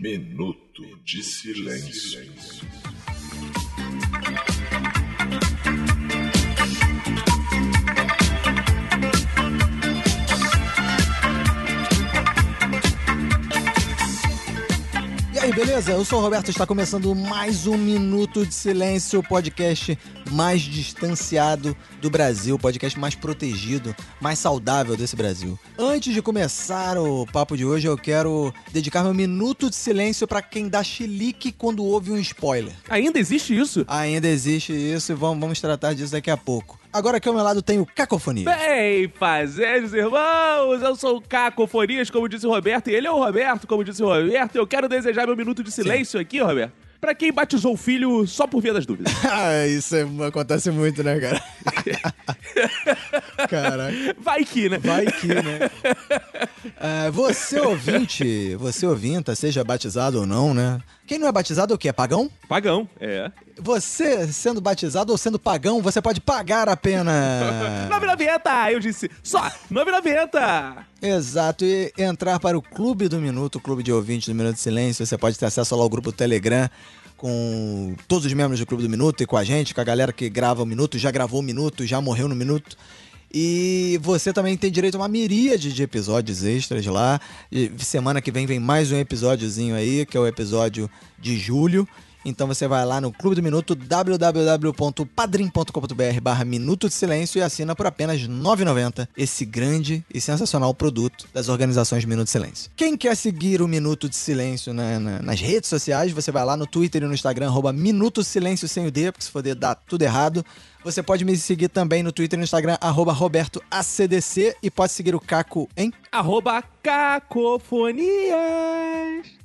Minuto de silêncio. E aí, beleza? Eu sou o Roberto, está começando mais um Minuto de Silêncio, podcast mais distanciado do Brasil, o podcast mais protegido, mais saudável desse Brasil. Antes de começar o papo de hoje, eu quero dedicar meu minuto de silêncio para quem dá chilique quando ouve um spoiler. Ainda existe isso? Ainda existe isso e vamos, vamos tratar disso daqui a pouco. Agora aqui ao meu lado tem o Cacofonia. Bem, fazejos, irmãos, eu sou o Cacofonias, como disse o Roberto, e ele é o Roberto, como disse o Roberto. Eu quero desejar meu minuto de silêncio aqui, Roberto, pra quem batizou o filho só por via das dúvidas. Ah, isso é- acontece muito, né, cara? Caraca. Vai que, né? Vai que, né? É, você ouvinte, você ouvinta, seja batizado ou não, né? Quem não é batizado é o quê? É pagão? Pagão, é. Você, sendo batizado ou sendo pagão, você pode pagar a pena. 9,90! Eu disse, só 9,90! Exato, e entrar para o Clube do Minuto, o Clube de Ouvintes do Minuto de Silêncio, você pode ter acesso lá ao grupo Telegram com todos os membros do Clube do Minuto e com a gente, com a galera que grava o Minuto, já gravou o Minuto, já morreu no Minuto. E você também tem direito a uma miríade de episódios extras lá. E semana que vem vem mais um episódiozinho aí, que é o episódio de julho. Então você vai lá no Clube do Minuto, www.padrim.com.br barra Minuto de Silêncio e assina por apenas R$ 9,90 esse grande e sensacional produto das organizações Minuto de Silêncio. Quem quer seguir o Minuto de Silêncio na- na- nas redes sociais, você vai lá no Twitter e no Instagram, arroba Minuto Silêncio sem o D, porque se for D dá tudo errado. Você pode me seguir também no Twitter e no Instagram, arroba RobertoACDC e pode seguir o Caco em... Arroba Cacofonias.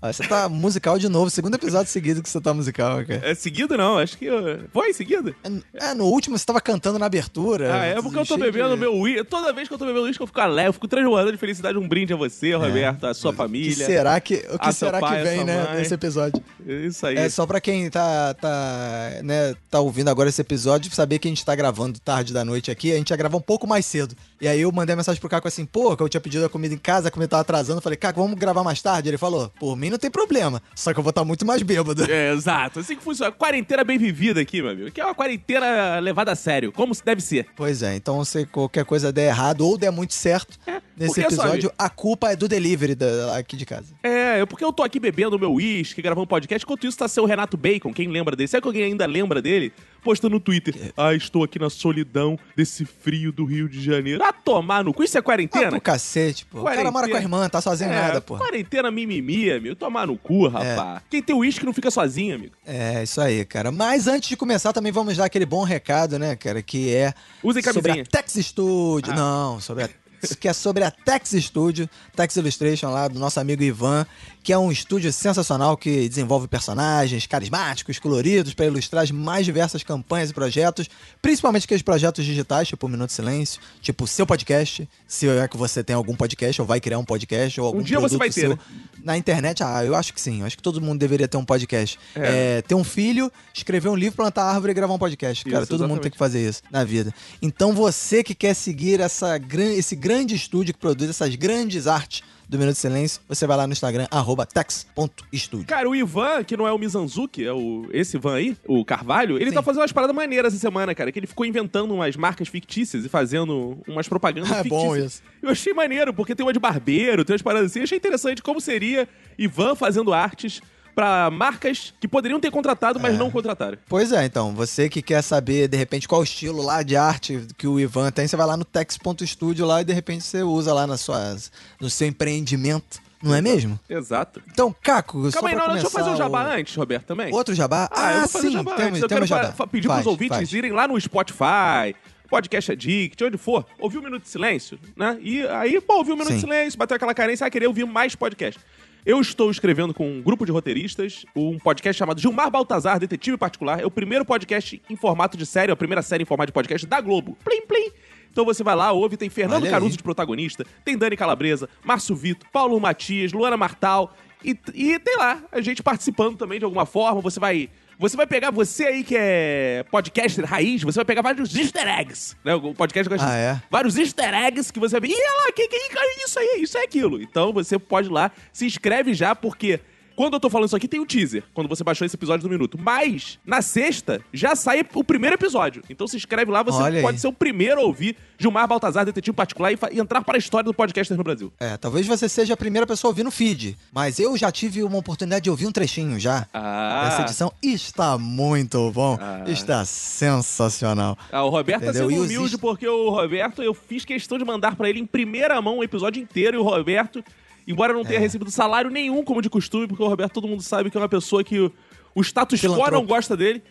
Ó, você tá musical de novo, segundo episódio seguido que você tá musical, cara. É seguido não, acho que... eu- Foi seguido? É, no último você tava cantando na abertura. Ah, é porque eu tô bebendo de- meu uísque. Toda vez que eu tô bebendo uísque, eu fico alegre, eu fico transbordando de felicidade. Um brinde a você, Roberto, a sua O família. que será que, o que será pai, que vem, né, mãe. nesse episódio? Isso aí. É só pra quem tá, tá, né, tá ouvindo agora esse episódio, saber que a gente tá gravando tarde da noite aqui, a gente ia gravar um pouco mais cedo. E aí eu mandei mensagem pro Caco assim, pô, que eu tinha pedido a comida em casa, a comida tava atrasando. Eu falei, Caco, vamos gravar mais tarde? Ele falou, por mim não tem problema, só que eu vou estar muito mais bêbado. É, exato. Assim que funciona. Quarentena bem vivida aqui, meu amigo. Que é uma quarentena levada a sério, como deve ser. Pois é, então se qualquer coisa der errado ou der muito certo nesse porque, sabe- episódio, a culpa é do delivery da- aqui de casa. É, é porque eu tô aqui bebendo meu uísque, gravando um podcast. Enquanto isso tá seu Renato Bacon, quem lembra dele? Será que alguém ainda lembra dele? Postando no Twitter. Ah, estou aqui na solidão desse frio do Rio de Janeiro. Ah, tomar no cu. Isso é Ah, quarentena? pro cacete, pô. O cara Quarentena. mora com a irmã, tá sozinho É, nada, pô. Quarentena mimimi, amigo. Tomar no cu, rapaz. Quem tem uísque não fica sozinho, amigo. É, isso aí, cara. Mas antes de começar, também vamos dar aquele bom recado, né, cara? Que é Usem sobre camisinha. a Tex Studio. Ah. Não, sobre a que é sobre a Tex Studio, Tex Illustration lá do nosso amigo Ivan, que é um estúdio sensacional que desenvolve personagens carismáticos, coloridos para ilustrar as mais diversas campanhas e projetos, principalmente aqueles projetos digitais, tipo o Minuto de Silêncio, tipo o seu podcast, se é que você tem algum podcast ou vai criar um podcast ou algum dia você vai ter, seu né? na internet, ah, eu acho que sim. Eu acho que todo mundo deveria ter um podcast. É, ter um filho, escrever um livro, plantar árvore e gravar um podcast. Cara, Isso, todo mundo exatamente. tem que fazer isso na vida. Então você que quer seguir essa, esse grande estúdio que produz essas grandes artes do Minuto de Silêncio, você vai lá no Instagram, arroba tex.studio. Cara, o Ivan, que não é o Mizanzuki, é o esse Ivan aí, o Carvalho, ele tá fazendo umas paradas maneiras essa semana, cara. Que ele ficou inventando umas marcas fictícias e fazendo umas propagandas É fictícias. bom isso. Eu achei maneiro, porque tem uma de barbeiro, tem umas paradas assim. Eu achei interessante como seria Ivan fazendo artes pra marcas que poderiam ter contratado, É. mas não contrataram. Pois é, então, você que quer saber, de repente, qual o estilo lá de arte que o Ivan tem, você vai lá no tex.studio lá e, de repente, você usa lá na sua, no seu empreendimento. Não é mesmo? Exato. Então, Caco, só Calma aí, pra não, deixa eu fazer um começar jabá o- antes, Roberto, também. Outro jabá? Ah, Ah, sim, jabá temos. Eu temos quero jabá. pedir Faz, pros ouvintes faz. irem lá no Spotify, Podcast Addict, onde for, ouvir um Minuto de Silêncio, né? E aí, pô, ouvir um Minuto Sim. de Silêncio, bateu aquela carência, vai querer ouvir mais podcast. Eu estou escrevendo com um grupo de roteiristas um podcast chamado Gilmar Baltazar, Detetive Particular. É o primeiro podcast em formato de série, a primeira série em formato de podcast da Globo. Plim, plim. Então você vai lá, ouve, tem Fernando Olha aí. Caruso de protagonista, tem Dani Calabresa, Márcio Vitor, Paulo Matias, Luana Martal e, e tem lá a gente participando também de alguma forma. Você vai Você vai pegar, você aí que é podcaster raiz, você vai pegar vários easter eggs, né? O podcast gosta Ah, é? Vários easter eggs que você vai ver, ih, olha lá, que, que, que, isso aí, isso é aquilo. Então você pode ir lá, se inscreve já, porque quando eu tô falando isso aqui, tem o teaser, quando você baixou esse episódio do Minuto. Mas, na sexta, já sai o primeiro episódio. Então se inscreve lá, você Olha pode aí. ser o primeiro a ouvir Gilmar Baltazar, detetive particular, e, e entrar para a história do podcaster no Brasil. É, talvez você seja a primeira pessoa a ouvir no feed, mas eu já tive uma oportunidade de ouvir um trechinho já. Ah. Essa edição está muito bom, Ah. está sensacional. Ah, o Roberto tá Entendeu? sendo E os humilde porque o Roberto, eu fiz questão de mandar pra ele em primeira mão o episódio inteiro e o Roberto, embora não tenha É. recebido salário nenhum como de costume, porque o Roberto todo mundo sabe que é uma pessoa que o, status quo não gosta dele.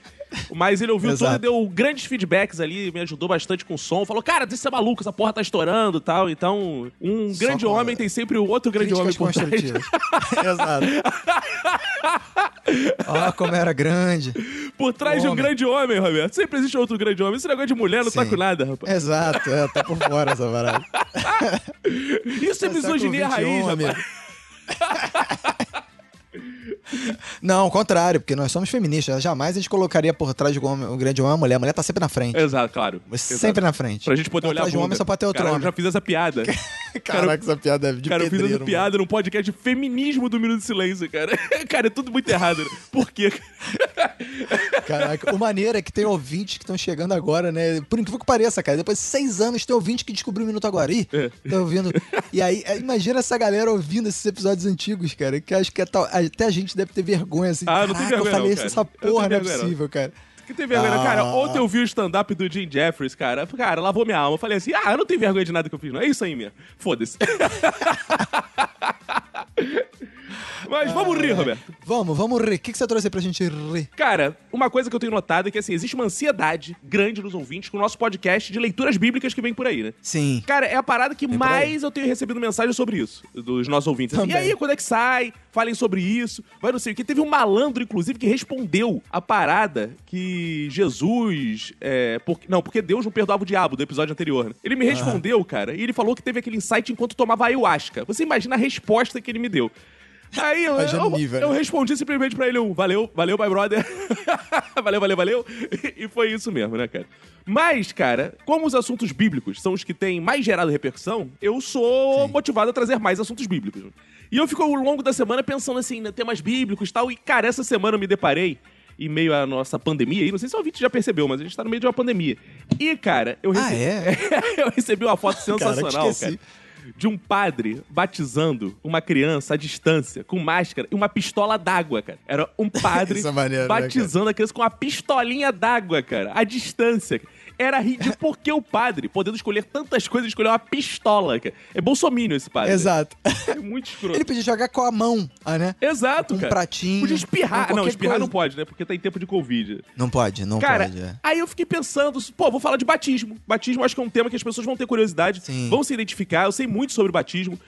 Mas ele ouviu tudo e deu grandes feedbacks ali, me ajudou bastante com o som. Falou, cara, isso é maluco, essa porra tá estourando e tal. Então, um Só grande homem tem sempre o outro grande homem por trás. Exato. Ó, como era grande. Por trás de um Homem. grande homem, Roberto. Sempre existe outro grande homem. Esse negócio de mulher não tá Sim. com nada, rapaz. Exato, é, tá por fora essa parada. Isso é misoginia século raiz, XXI, rapaz. Não, ao contrário, porque nós somos feministas. Jamais a gente colocaria por trás de um, homem, um grande homem uma mulher. A mulher tá sempre na frente. Exato, claro. Sempre Exato. na frente. Pra gente poder Por olhar trás de um homem só pode ter outro cara, Eu homem. já fiz essa piada. Caraca, essa piada é de cara, eu fiz pedreiro, essa piada num podcast de feminismo do Minuto de Silêncio, cara. cara, é tudo muito errado. Né? Por quê? Caraca, o maneiro é que tem ouvintes que estão chegando agora, né? Por incrível que pareça, cara. Depois de seis anos, tem ouvinte que descobriu o Minuto Agora. Ih, É. tá ouvindo. E aí, é, imagina essa galera ouvindo esses episódios antigos, cara. Que acho que é até a gente deve ter vergonha, assim. Ah, não tem vergonha eu falei não, cara. essa não porra não é não. possível, cara. Que tem vergonha, Ah. cara. Ontem eu vi o stand-up do Jim Jeffries, cara. Cara, lavou minha alma. Eu falei assim: ah, eu não tenho vergonha de nada que eu fiz, não. É isso aí mesmo. Foda-se. Mas vamos rir, Roberto. Vamos, vamos rir. O que, que você trouxe aí pra gente rir? Cara, uma coisa que eu tenho notado é que, assim, existe uma ansiedade grande nos ouvintes com o nosso podcast de leituras bíblicas que vem por aí, né? Sim. Cara, é a parada que por mais eu tenho recebido mensagem sobre isso, dos nossos ouvintes. Assim, e Também. aí, quando é que sai? Falem sobre isso. Vai não sei o que. Teve um malandro, inclusive, que respondeu a parada que Jesus. É, porque, não, porque Deus não perdoava o diabo do episódio anterior. Né? Ele me respondeu, cara, e ele falou que teve aquele insight enquanto tomava ayahuasca. Você imagina a resposta que ele me deu. Aí eu, eu, nível, eu né? respondi simplesmente pra ele um valeu, valeu, my brother. valeu, valeu, valeu. E foi isso mesmo, né, cara? Mas, cara, como os assuntos bíblicos são os que têm mais gerado repercussão, eu sou Sim. motivado a trazer mais assuntos bíblicos. E eu fico ao longo da semana pensando assim, em temas bíblicos e tal. E, cara, essa semana eu me deparei em meio à nossa pandemia, e não sei se o ouvinte já percebeu, mas a gente tá no meio de uma pandemia. E, cara, eu Ah, recebi, é? eu recebi uma foto sensacional, cara de um padre batizando uma criança à distância, com máscara e uma pistola d'água, cara. Era um padre é maneiro, né, batizando a criança com uma pistolinha d'água, cara, à distância. Era ridículo porque o padre, podendo escolher tantas coisas, escolheu uma pistola, cara. É bolsomínio esse padre. Exato. É muito escroto. Ele podia jogar com a mão, ah, né? Exato, um cara. pratinho, Podia espirrar. com Não, espirrar não coisa. pode, né? Porque tá em tempo de Covid. Não pode, não Cara, pode. é. aí eu fiquei pensando, pô, vou falar de batismo. Batismo acho que é um tema que as pessoas vão ter curiosidade, Sim. vão se identificar. Eu sei muito sobre batismo.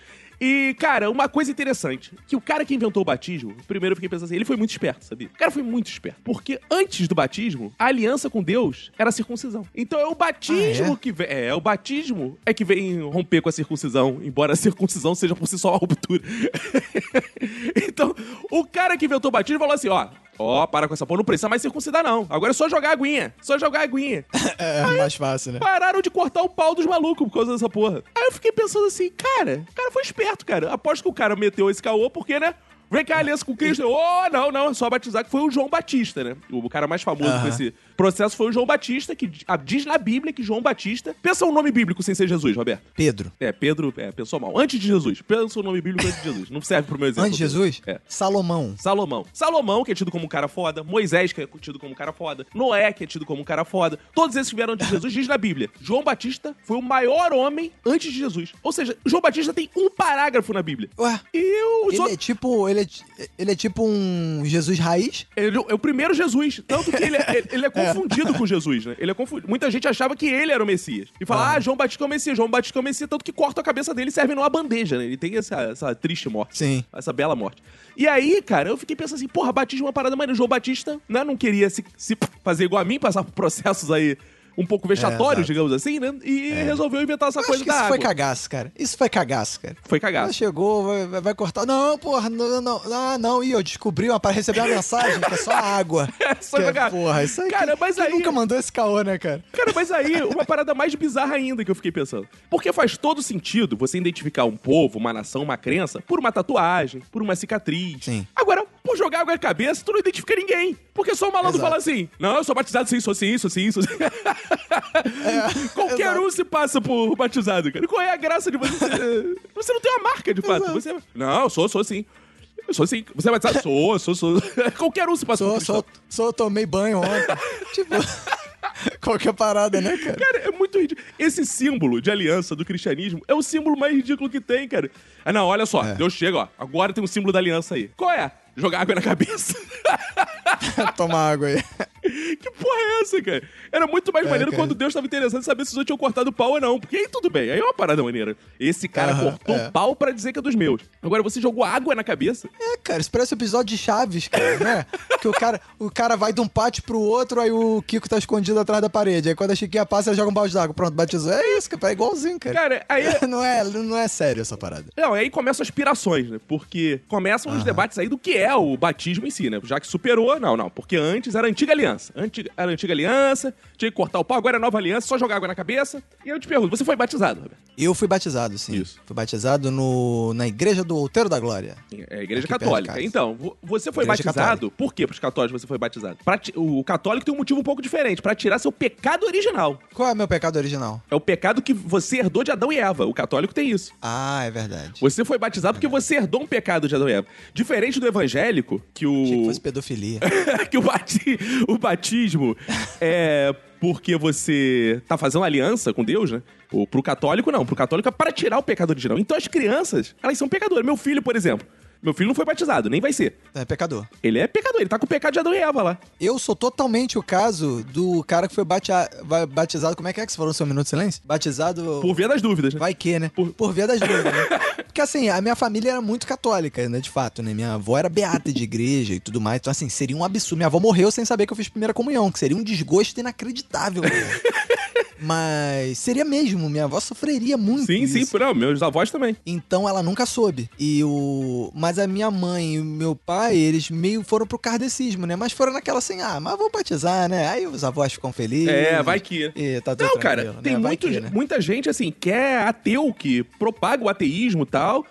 E, cara, uma coisa interessante, que o cara que inventou o batismo, primeiro eu fiquei pensando assim, ele foi muito esperto, sabia? O cara foi muito esperto. Porque antes do batismo, a aliança com Deus era a circuncisão. Então é o batismo Ah, é? que vem. É, é o batismo é que vem romper com a circuncisão, embora a circuncisão seja por si só uma ruptura. então, o cara que inventou o batismo falou assim: ó. Ó, para com essa porra, não precisa mais circuncidar, não. Agora é só jogar aguinha. Só jogar aguinha. É mais fácil, né? Pararam de cortar o pau dos malucos por causa dessa porra. Aí eu fiquei pensando assim, cara, o cara foi esperto, cara. Aposto que o cara meteu esse caô porque, né? Vem cá, aliança com Cristo. Oh, não, não, é só batizar que foi o João Batista, né? O cara mais famoso Aham. desse processo foi o João Batista, que diz na Bíblia que João Batista. Pensa um nome bíblico sem ser Jesus, Roberto. Pedro. É, Pedro, é, pensou mal. Antes de Jesus. Pensa o nome bíblico antes de Jesus. Não serve pro meu exemplo. Antes de Jesus? É. Salomão. Salomão. Salomão, que é tido como um cara foda. Moisés, que é tido como um cara foda. Noé, que é tido como um cara foda. Todos esses que vieram antes de Jesus, diz na Bíblia. João Batista foi o maior homem antes de Jesus. Ou seja, João Batista tem um parágrafo na Bíblia. Ué, E o ele é tipo. Ele é, ele é tipo um Jesus raiz? Ele é o primeiro Jesus. Tanto que ele é, ele é confundido com Jesus, né? Ele é confundido. Muita gente achava que ele era o Messias. E fala, ah, João Batista é o Messias, João Batista é o Messias, tanto que corta a cabeça dele e serve numa bandeja, né? Ele tem essa, essa triste morte. Sim. Essa bela morte. E aí, cara, eu fiquei pensando assim, porra, batismo é uma parada, o João Batista, né, não queria se, se fazer igual a mim, passar por processos aí um pouco vexatórios, exato. digamos assim, né? E resolveu inventar essa Eu coisa acho que da isso água. foi cagaço, cara. Isso foi cagaço, cara. Foi Ela cagado. chegou, vai, vai- cortar. Não, porra, não, não. Ah, não. E eu descobri, uma, para receber uma mensagem que é só água. Só Que é, porra, isso aí. Cara, quem- mas aí- nunca mandou esse caô, né, cara? Cara, mas aí, uma parada mais bizarra ainda que eu fiquei pensando. Porque faz todo sentido você identificar um povo, uma nação, uma crença, por uma tatuagem, por uma cicatriz. Sim. Agora, jogar água na cabeça, tu não identifica ninguém. Porque só o malandro Exato. fala assim: não, eu sou batizado sim, sou assim, sou assim, sou assim. Qualquer exato. um se passa por batizado, cara. Qual é a graça de você ser... Você não tem uma marca, de fato. Exato. Você... Não, eu sou, sou assim. Eu sou assim. Você é batizado? Sou, sou, sou. Qualquer um se passa por cristão. só, só tomei banho ontem. tipo, qualquer parada, né, cara? Cara, é muito ridículo. Esse símbolo de aliança do cristianismo é o símbolo mais ridículo que tem, cara. Ah, não, olha só. É. Deus chega, ó. Agora tem um símbolo da aliança aí. Qual é? Jogar água na cabeça. Tomar água aí. Que porra é essa, cara? Era muito mais É, maneiro cara. quando Deus tava interessado em saber se os outros tinham cortado o pau ou não. Porque aí tudo bem. Aí é uma parada maneira. Esse cara Aham, cortou é. o pau pra dizer que é dos meus. Agora você jogou água na cabeça? É, cara, isso parece um episódio de Chaves, cara, né? Que o cara, o cara vai de um pátio pro outro, aí o Kiko tá escondido atrás da parede. Aí quando a Chiquinha passa, ele joga um balde d'água. Pronto, batizou. É isso, cara, é igualzinho, cara. Cara, aí. Não é, não é sério essa parada. Não, aí começam as pirações, né? Porque começam os debates aí do que é o batismo em si, né? Já que superou, não, não. Porque antes era a antiga aliança. Antiga, era a antiga aliança, tinha que cortar o pau, agora é a nova aliança, só jogar água na cabeça. E eu te pergunto, você foi batizado, Roberto? Eu fui batizado, sim. Isso. Fui batizado no, na igreja do Outeiro da Glória. É a igreja católica. Então, vo- você foi Igreja batizado. Por que pros católicos você foi batizado? Pra o católico tem um motivo um pouco diferente, pra tirar seu pecado original. Qual é meu pecado original? É o pecado que você herdou de Adão e Eva. O católico tem isso. Ah, é verdade. Você foi batizado porque você herdou um pecado de Adão e Eva. Diferente do evangélico, que o. Achei que fosse pedofilia. que o, bati- o batismo é porque você tá fazendo aliança com Deus, né? O, pro católico, não. Pro católico é para tirar o pecado original. Então as crianças, elas são pecadoras. Meu filho, por exemplo. Meu filho não foi batizado, nem vai ser. É pecador. Ele é pecador, ele tá com o pecado de Adão e Eva lá. Eu sou totalmente o caso do cara que foi va- batizado. Como é que é que você falou no seu minuto de silêncio? Batizado. Por via das dúvidas, né? Vai que, né? Por- Por, via das dúvidas, né? Porque assim, a minha família era muito católica, né? De fato, né? Minha avó era beata de igreja e tudo mais. Então, assim, seria um absurdo. Minha avó morreu sem saber que eu fiz primeira comunhão, que seria um desgosto inacreditável. Mas seria mesmo, minha avó sofreria muito. Sim, sim, isso. por não, meus avós também. Então ela nunca soube. E o. Mas a minha mãe e o meu pai, eles meio foram pro kardecismo, né? Mas foram naquela assim, ah, mas vou batizar, né? Aí os avós ficam felizes. É, vai que. E tá tudo Não, cara, tem né? Vai muito- que, né? muita gente, assim, que é ateu, que propaga o ateísmo e tal.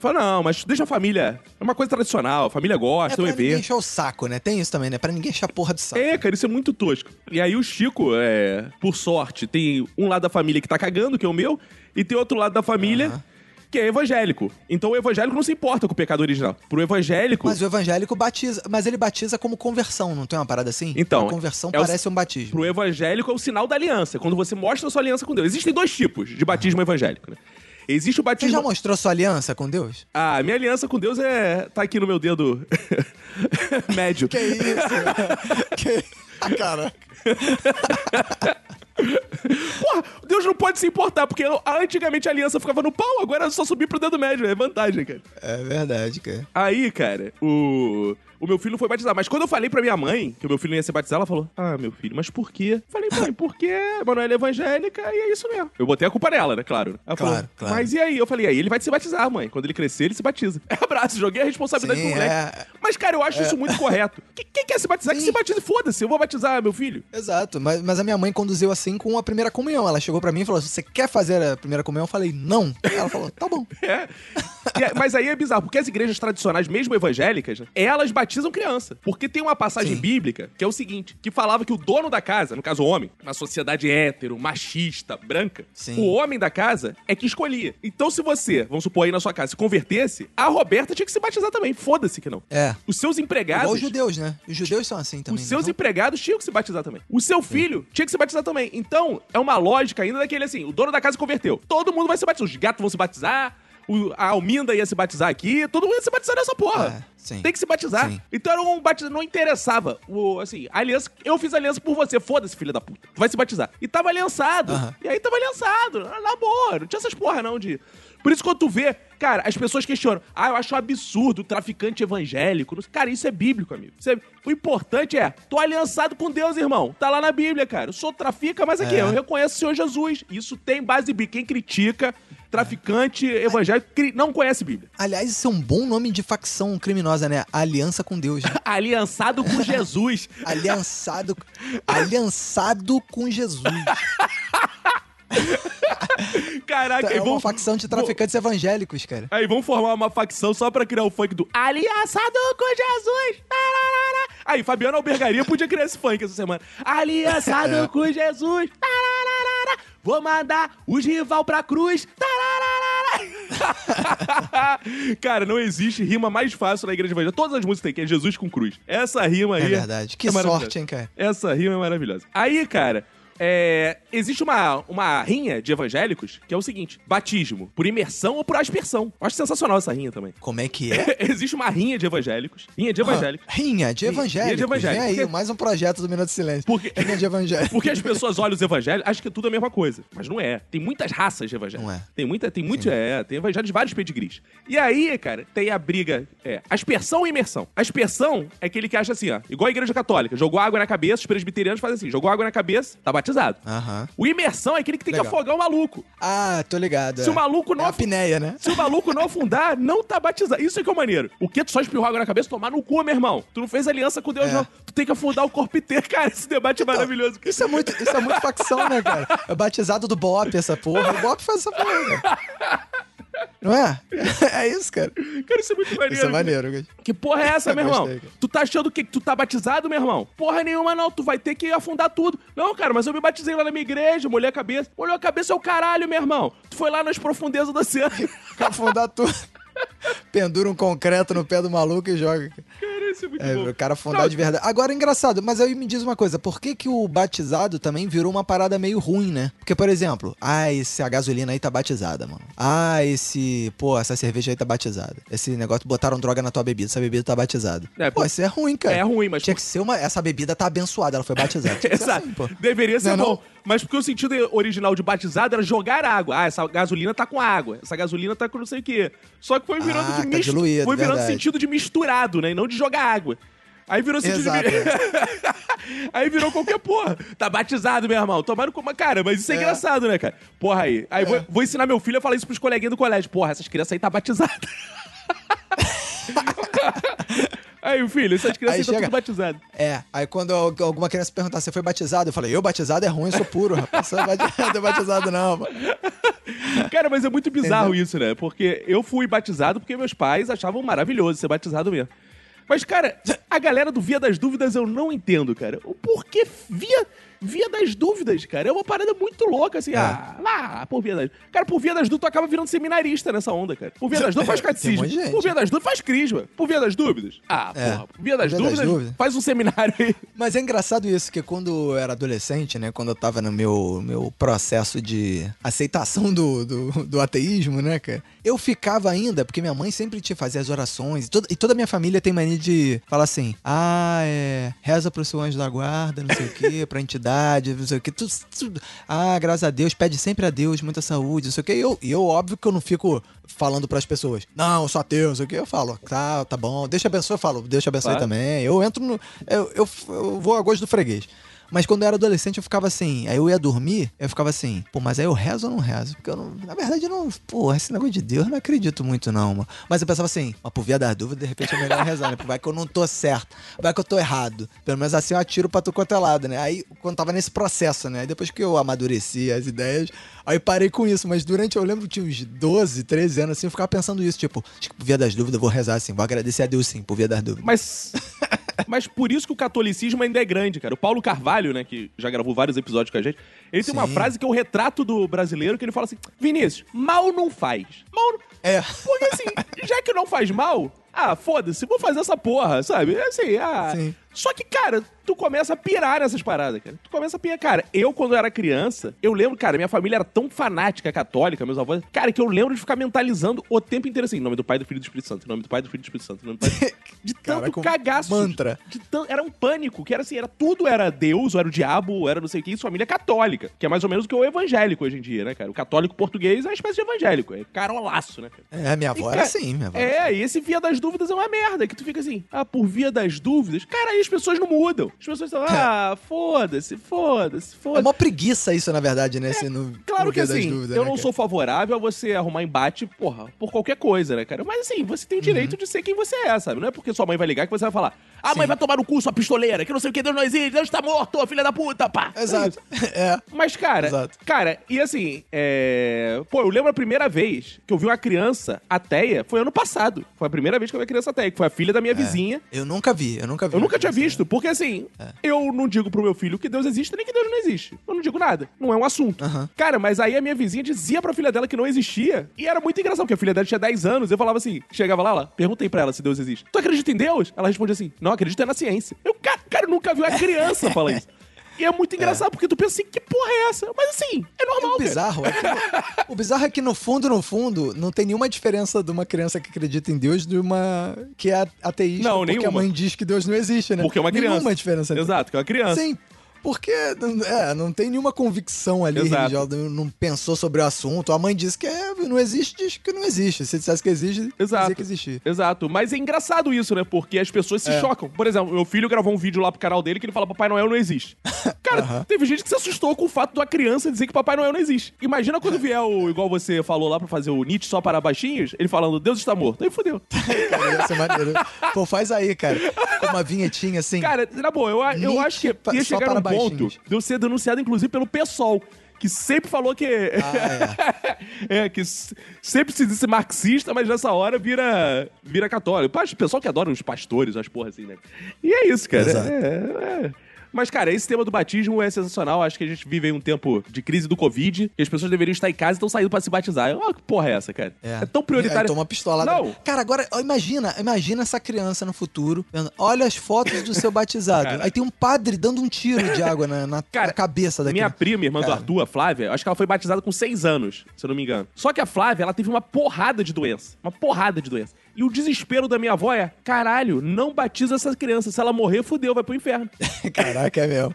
Fala, não, mas deixa a família. É uma coisa tradicional, a família É gosta, é um ninguém evento. encher o saco, né? Tem isso também, né? Pra ninguém encher a porra de saco. É, cara, isso é muito tosco. E aí o Chico, é, por sorte, tem um lado da família que tá cagando, que é o meu, e tem outro lado da família Aham. que é evangélico. Então o evangélico não se importa com o pecado original. Pro evangélico. Mas o evangélico batiza. Mas ele batiza como conversão, não tem uma parada assim? Então, A conversão é o- parece um batismo. Pro evangélico é o sinal da aliança, quando você mostra a sua aliança com Deus. Existem dois tipos de batismo evangélico, né? Existe o Você batismo. já mostrou sua aliança com Deus? Ah, minha aliança com Deus é. tá aqui no meu dedo médio. Que isso? que... Ah, caraca. Porra, Deus não pode se importar, porque antigamente a aliança ficava no pau, agora é só subir pro dedo médio. É vantagem, cara. É verdade, cara. Aí, cara, o. O meu filho não foi batizado. Mas quando eu falei pra minha mãe que o meu filho ia ser batizado, ela falou: Ah, meu filho, mas por quê? Falei, mãe, porque a Manoela é evangélica e é isso mesmo. Eu botei a culpa nela, né? Claro. Ela Claro, falou, claro. Mas e aí? Eu falei, aí ele vai se batizar, mãe. Quando ele crescer, ele se batiza. É abraço, joguei a responsabilidade Sim, pro moleque. é. Mas, cara, eu acho isso muito correto. Quem, quem quer se batizar, que Sim. se batize, foda-se. Eu vou batizar meu filho. Exato, mas, mas a minha mãe conduziu assim com a primeira comunhão. Ela chegou pra mim e falou: Você quer fazer a primeira comunhão? Eu falei: Não. Ela falou: Tá bom. É. É- mas aí é bizarro, porque as igrejas tradicionais, mesmo evangélicas, elas batizam criança. Porque tem uma passagem Sim. bíblica que é o seguinte: que falava que o dono da casa, no caso o homem, uma sociedade hétero, machista, branca, Sim. o homem da casa é que escolhia. Então, se você, vamos supor aí na sua casa, se convertesse, a Roberta tinha que se batizar também. Foda-se que não. É. Os seus Igual empregados. os judeus, né? Os judeus são assim também. Os seus não? empregados tinham que se batizar também. O seu filho tinha que se batizar também. Então, é uma lógica ainda daquele assim: o dono da casa converteu. Todo mundo vai se batizar. Os gatos vão se batizar. O- a Alminda ia se batizar aqui. Todo mundo ia se batizar nessa porra. É, sim. Tem que se batizar. Sim. Então era um batismo. Não interessava. O, assim, a aliança. Eu fiz aliança por você. Foda-se, filho da puta. Tu vai se batizar. E tava aliançado. Aham. E aí tava aliançado. Na boa. Não tinha essas porra, não, de. Por isso, quando tu vê, cara, as pessoas questionam. Ah, eu acho um absurdo o traficante evangélico. Cara, isso é bíblico, amigo. É- O importante é, tô aliançado com Deus, irmão. Tá lá na Bíblia, cara. Eu sou trafica, mas aqui, É. eu reconheço o Senhor Jesus. Isso tem base bíblica. Quem critica traficante evangélico cri- não conhece Bíblia. Aliás, isso é um bom nome de facção criminosa, né? Aliança com Deus. né? Aliançado com Jesus. Aliançado, aliançado com Jesus. Caraca, É e uma vamos, facção de traficantes evangélicos, cara. Aí vamos formar uma facção só pra criar o funk do Aliançado com Jesus. Tararara. Aí, Fabiano Albergaria podia criar esse funk essa semana. Aliançado É. com Jesus. Tararara. Vou mandar os rival pra cruz. Cara, não existe rima mais fácil na igreja evangélica. Todas as músicas têm, que é Jesus com cruz. Essa rima aí. É verdade. Que maravilhosa. sorte, hein, cara? Essa rima é maravilhosa. Aí, cara, é, existe uma, uma rinha de evangélicos que é o seguinte: batismo por imersão ou por aspersão. Eu acho sensacional essa rinha também. Como é que é? existe uma rinha de evangélicos. Rinha de evangélicos. Ah, Rinha de evangélicos. Rinha de evangélicos. Vem aí, Porque- mais um projeto do Minuto de Silêncio. Porque- Rinha de evangélicos. Porque as pessoas olham os evangélicos, acham que é tudo a mesma coisa. Mas não é. Tem muitas raças de evangélicos. Não é. Tem muita, tem muito, é, tem evangelhos de vários pedigrees. E aí, cara, tem a briga, é, aspersão e imersão. Aspersão é aquele que acha assim, ó, igual a igreja católica, jogou água na cabeça, os presbiterianos fazem assim, jogou água na cabeça, tá batizado. Aham. O imersão é aquele que tem que Legal. afogar o maluco. Ah, tô ligado. Se é. o maluco não É apneia, né? Se o maluco não afundar, não tá batizado. Isso é que é o maneiro. O que? Tu só espirrou água na cabeça? Tomar no cu, meu irmão. Tu não fez aliança com Deus, É. não. Tu tem que afundar o corpo inteiro. Cara, esse debate é maravilhoso. Isso é muito, isso é muito facção, né, cara? É batizado do Bop, essa porra. O Bop faz essa porra, cara. Não é? É isso, cara. Cara, isso é muito maneiro. Isso é maneiro, cara. Que porra é essa, meu irmão? Gostei. Tu tá achando que tu tá batizado, meu irmão? Porra nenhuma, não. Tu vai ter que afundar tudo. Não, cara, mas eu me batizei lá na minha igreja, molhei a cabeça. Molhou a cabeça é o caralho, meu irmão. Tu foi lá nas profundezas do oceano. Afundar tudo. Pendura um concreto no pé do maluco e joga. Cara, isso é muito É, bom. o cara afundar de verdade. Agora, engraçado, mas aí me diz uma coisa, por que que o batizado também virou uma parada meio ruim, né? Porque, por exemplo, ah, esse, a gasolina aí tá batizada, mano. Ah, esse, pô, essa cerveja aí tá batizada. Esse negócio, botaram droga na tua bebida, essa bebida tá batizada. É, pô, isso é ruim, cara. É ruim, mas- Tinha que ser uma, essa bebida tá abençoada, ela foi batizada. Tinha que ser Exato. assim, pô. Deveria ser Não bom. não? Mas porque o sentido original de batizado era jogar água. Ah, essa gasolina tá com água. Essa gasolina tá com não sei o quê. Só que foi virando Ah, de tá misto. diluído, Foi virando verdade. sentido de misturado, né? E não de jogar água. Aí virou sentido Exato. de. aí virou qualquer porra. Tá batizado, meu irmão. Tomaram como. Cara, mas isso é, É. engraçado, né, cara? Porra aí. Aí vou, vou ensinar meu filho a falar isso pros coleguinhas do colégio. Porra, essas crianças aí tá batizadas. aí, filho, essas crianças aí Aí estão chega- tudo batizadas. É, aí quando al- alguma criança perguntar se foi batizado, eu falei, eu batizado é ruim, eu sou puro, rapaz. Você é não é batizado não, mano. Cara, mas é muito bizarro Entendeu? isso, né? Porque eu fui batizado porque meus pais achavam maravilhoso ser batizado mesmo. Mas, cara, a galera do Via das Dúvidas eu não entendo, cara. O porquê Via, via das Dúvidas, cara? É uma parada muito louca, assim. Ah, lá, por Via das Cara, por Via das Dúvidas tu acaba virando seminarista nessa onda, cara. Por Via das Dúvidas faz um catecismo. gente. Por Via das Dúvidas faz crisma. Por Via das Dúvidas. Ah, É. porra. Por Via das, Por Via das dúvidas, Dúvidas. faz um seminário aí. Mas é engraçado isso, que quando eu era adolescente, né? Quando eu tava no meu, meu processo de aceitação do, do, do ateísmo, né, cara? Eu ficava ainda, porque minha mãe sempre te fazia as orações, e toda, e toda a minha família tem mania de falar assim: ah, é. Reza pro seu anjo da guarda, não sei o quê, pra entidade, não sei o quê. Tudo, tudo. Ah, graças a Deus, pede sempre a Deus muita saúde, não sei o quê. E eu, eu, óbvio que eu não fico falando pras pessoas, não, não sei o quê. Eu falo, tá, tá bom, Deus te abençoe, eu falo, Deus te abençoe Claro. também. Eu entro no. Eu, eu, eu vou a gosto do freguês. Mas quando eu era adolescente, eu ficava assim. Aí eu ia dormir, eu ficava assim, pô, mas aí eu rezo ou não rezo? Porque eu não. Na verdade, eu não. Pô, esse negócio de Deus eu não acredito muito, não, mano. Mas eu pensava assim, mas por via das dúvidas, de repente é melhor rezar, né? Vai que eu não tô certo, vai que eu tô errado. Pelo menos assim eu atiro pra tu quanto é lado, né? Aí, quando tava nesse processo, né? Aí depois que eu amadureci as ideias, aí parei com isso. Mas durante, eu lembro que tinha uns 12, 13 anos assim, eu ficava pensando isso, tipo, acho que por via das dúvidas eu vou rezar assim, vou agradecer a Deus sim, por via das dúvidas. Mas. Mas por isso que o catolicismo ainda é grande, cara. O Paulo Carvalho, né, que já gravou vários episódios com a gente, ele tem uma Sim. frase que é o retrato do brasileiro, que ele fala assim: Vinícius, mal não faz. Mal. não- É. Porque assim, já que não faz mal, ah, foda-se, vou fazer essa porra, sabe? É assim, ah. Sim. Só que, cara, tu começa a pirar nessas paradas, cara. Tu começa a pirar. Cara, eu, quando eu era criança, eu lembro, cara, minha família era tão fanática, católica, meus avós, cara, que eu lembro de ficar mentalizando o tempo inteiro assim: nome do Pai, do Filho e do Espírito Santo, nome do Pai, do Filho e do Espírito Santo, nome do Pai. De tanto Caraca, cagaço. mantra. Tão- era um pânico, que era assim, era tudo era Deus, ou era o diabo, ou era não sei o que, isso família católica, que é mais ou menos o que o evangélico hoje em dia, né, cara? O católico português é uma espécie de evangélico, é carolaço, né, cara? É, minha avó E, era cara, assim, minha avó. era É, e esse via das dúvidas é uma merda, que tu fica assim, ah, por via das dúvidas, cara, aí as pessoas não mudam. As pessoas estão, ah, foda-se, foda-se, É foda-se. uma preguiça isso, na verdade, né? se no, Claro no que assim, Dúvidas, eu né, não cara? sou favorável a você arrumar embate, porra, por qualquer coisa, né, cara? Mas assim, você tem o direito de ser quem você é, sabe? Não é porque sua mãe vai ligar que você vai falar, ah, mãe Sim. vai tomar no cu, sua pistoleira, que não sei o que, Deus não existe, Deus tá morto, filha da puta, pá. Exato. É. Mas, cara, Exato. cara, e assim, é... Pô, eu lembro a primeira vez que eu vi uma criança ateia, foi ano passado. Foi a primeira vez que eu vi uma criança ateia, que foi a filha da minha vizinha. Eu nunca vi, eu nunca vi. Eu nunca tinha Essa- visto, porque assim, É. eu não digo pro meu filho que Deus existe nem que Deus não existe. Eu não digo nada. Não é um assunto. Cara, mas aí a minha vizinha dizia pra filha dela que não existia. E era muito engraçado, porque a filha dela tinha 10 anos. Eu falava assim, chegava lá, ela, perguntei pra ela se Deus existe. Tu acredita em Deus? Ela respondia assim, não, acredito é na ciência. Eu, cara, cara, eu nunca vi uma criança falar isso. E é muito engraçado, porque tu pensa assim, que porra é essa? Mas assim, é normal, O bizarro, é que, o bizarro é que no fundo, no fundo, não tem nenhuma diferença de uma criança que acredita em Deus de uma que é ateísta. Não, porque nenhuma. a mãe diz que Deus não existe, né? Porque é uma criança. Nenhuma diferença. Exato, que é uma criança. Sim, porque é, não tem nenhuma convicção ali Exato. religiosa, não pensou sobre o assunto. A mãe disse que é, não existe, diz que não existe. Se dissesse que existe, Exato. dizia que existia. Exato. Mas é engraçado isso, né? Porque as pessoas se É. chocam. Por exemplo, meu filho gravou um vídeo lá pro canal dele que ele fala Papai Noel não existe. Cara, teve gente que se assustou com o fato de uma criança dizer que Papai Noel não existe. Imagina quando vier o, igual você falou lá pra fazer o Nietzsche só para baixinhos, ele falando Deus está morto. Aí fudeu. Cara, ia ser maneiro. Pô, faz aí, cara. Com uma vinhetinha assim. Cara, na boa, eu, eu Nietzsche acho que ia só chegar para num ponto de eu ser denunciado, inclusive, pelo PSOL. Que sempre falou que. Ah, é, que s- sempre se disse marxista, mas nessa hora vira, vira católico. O pessoal que adora os pastores, as porra assim, né? E é isso, cara. Exato. É, é. Mas, cara, esse tema do batismo é sensacional. Acho que a gente vive um tempo de crise do Covid e as pessoas deveriam estar em casa e estão saindo pra se batizar. Ah, que porra é essa, cara? É, tão Aí prioritário. toma uma pistola. Não. Cara, agora, ó, imagina, imagina essa criança no futuro. vendo, Olha as fotos do seu batizado. Cara. Aí tem um padre dando um tiro de água na, na- Cara, na cabeça daquele. Minha prima, irmã do Cara. Arthur, a Flávia, acho que ela foi batizada com seis anos, se eu não me engano. Só que a Flávia, ela teve uma porrada de doença. Uma porrada de doença. E o desespero da minha avó é: caralho, não batiza essa criança. Se ela morrer, fudeu, vai pro inferno. Caraca, é mesmo.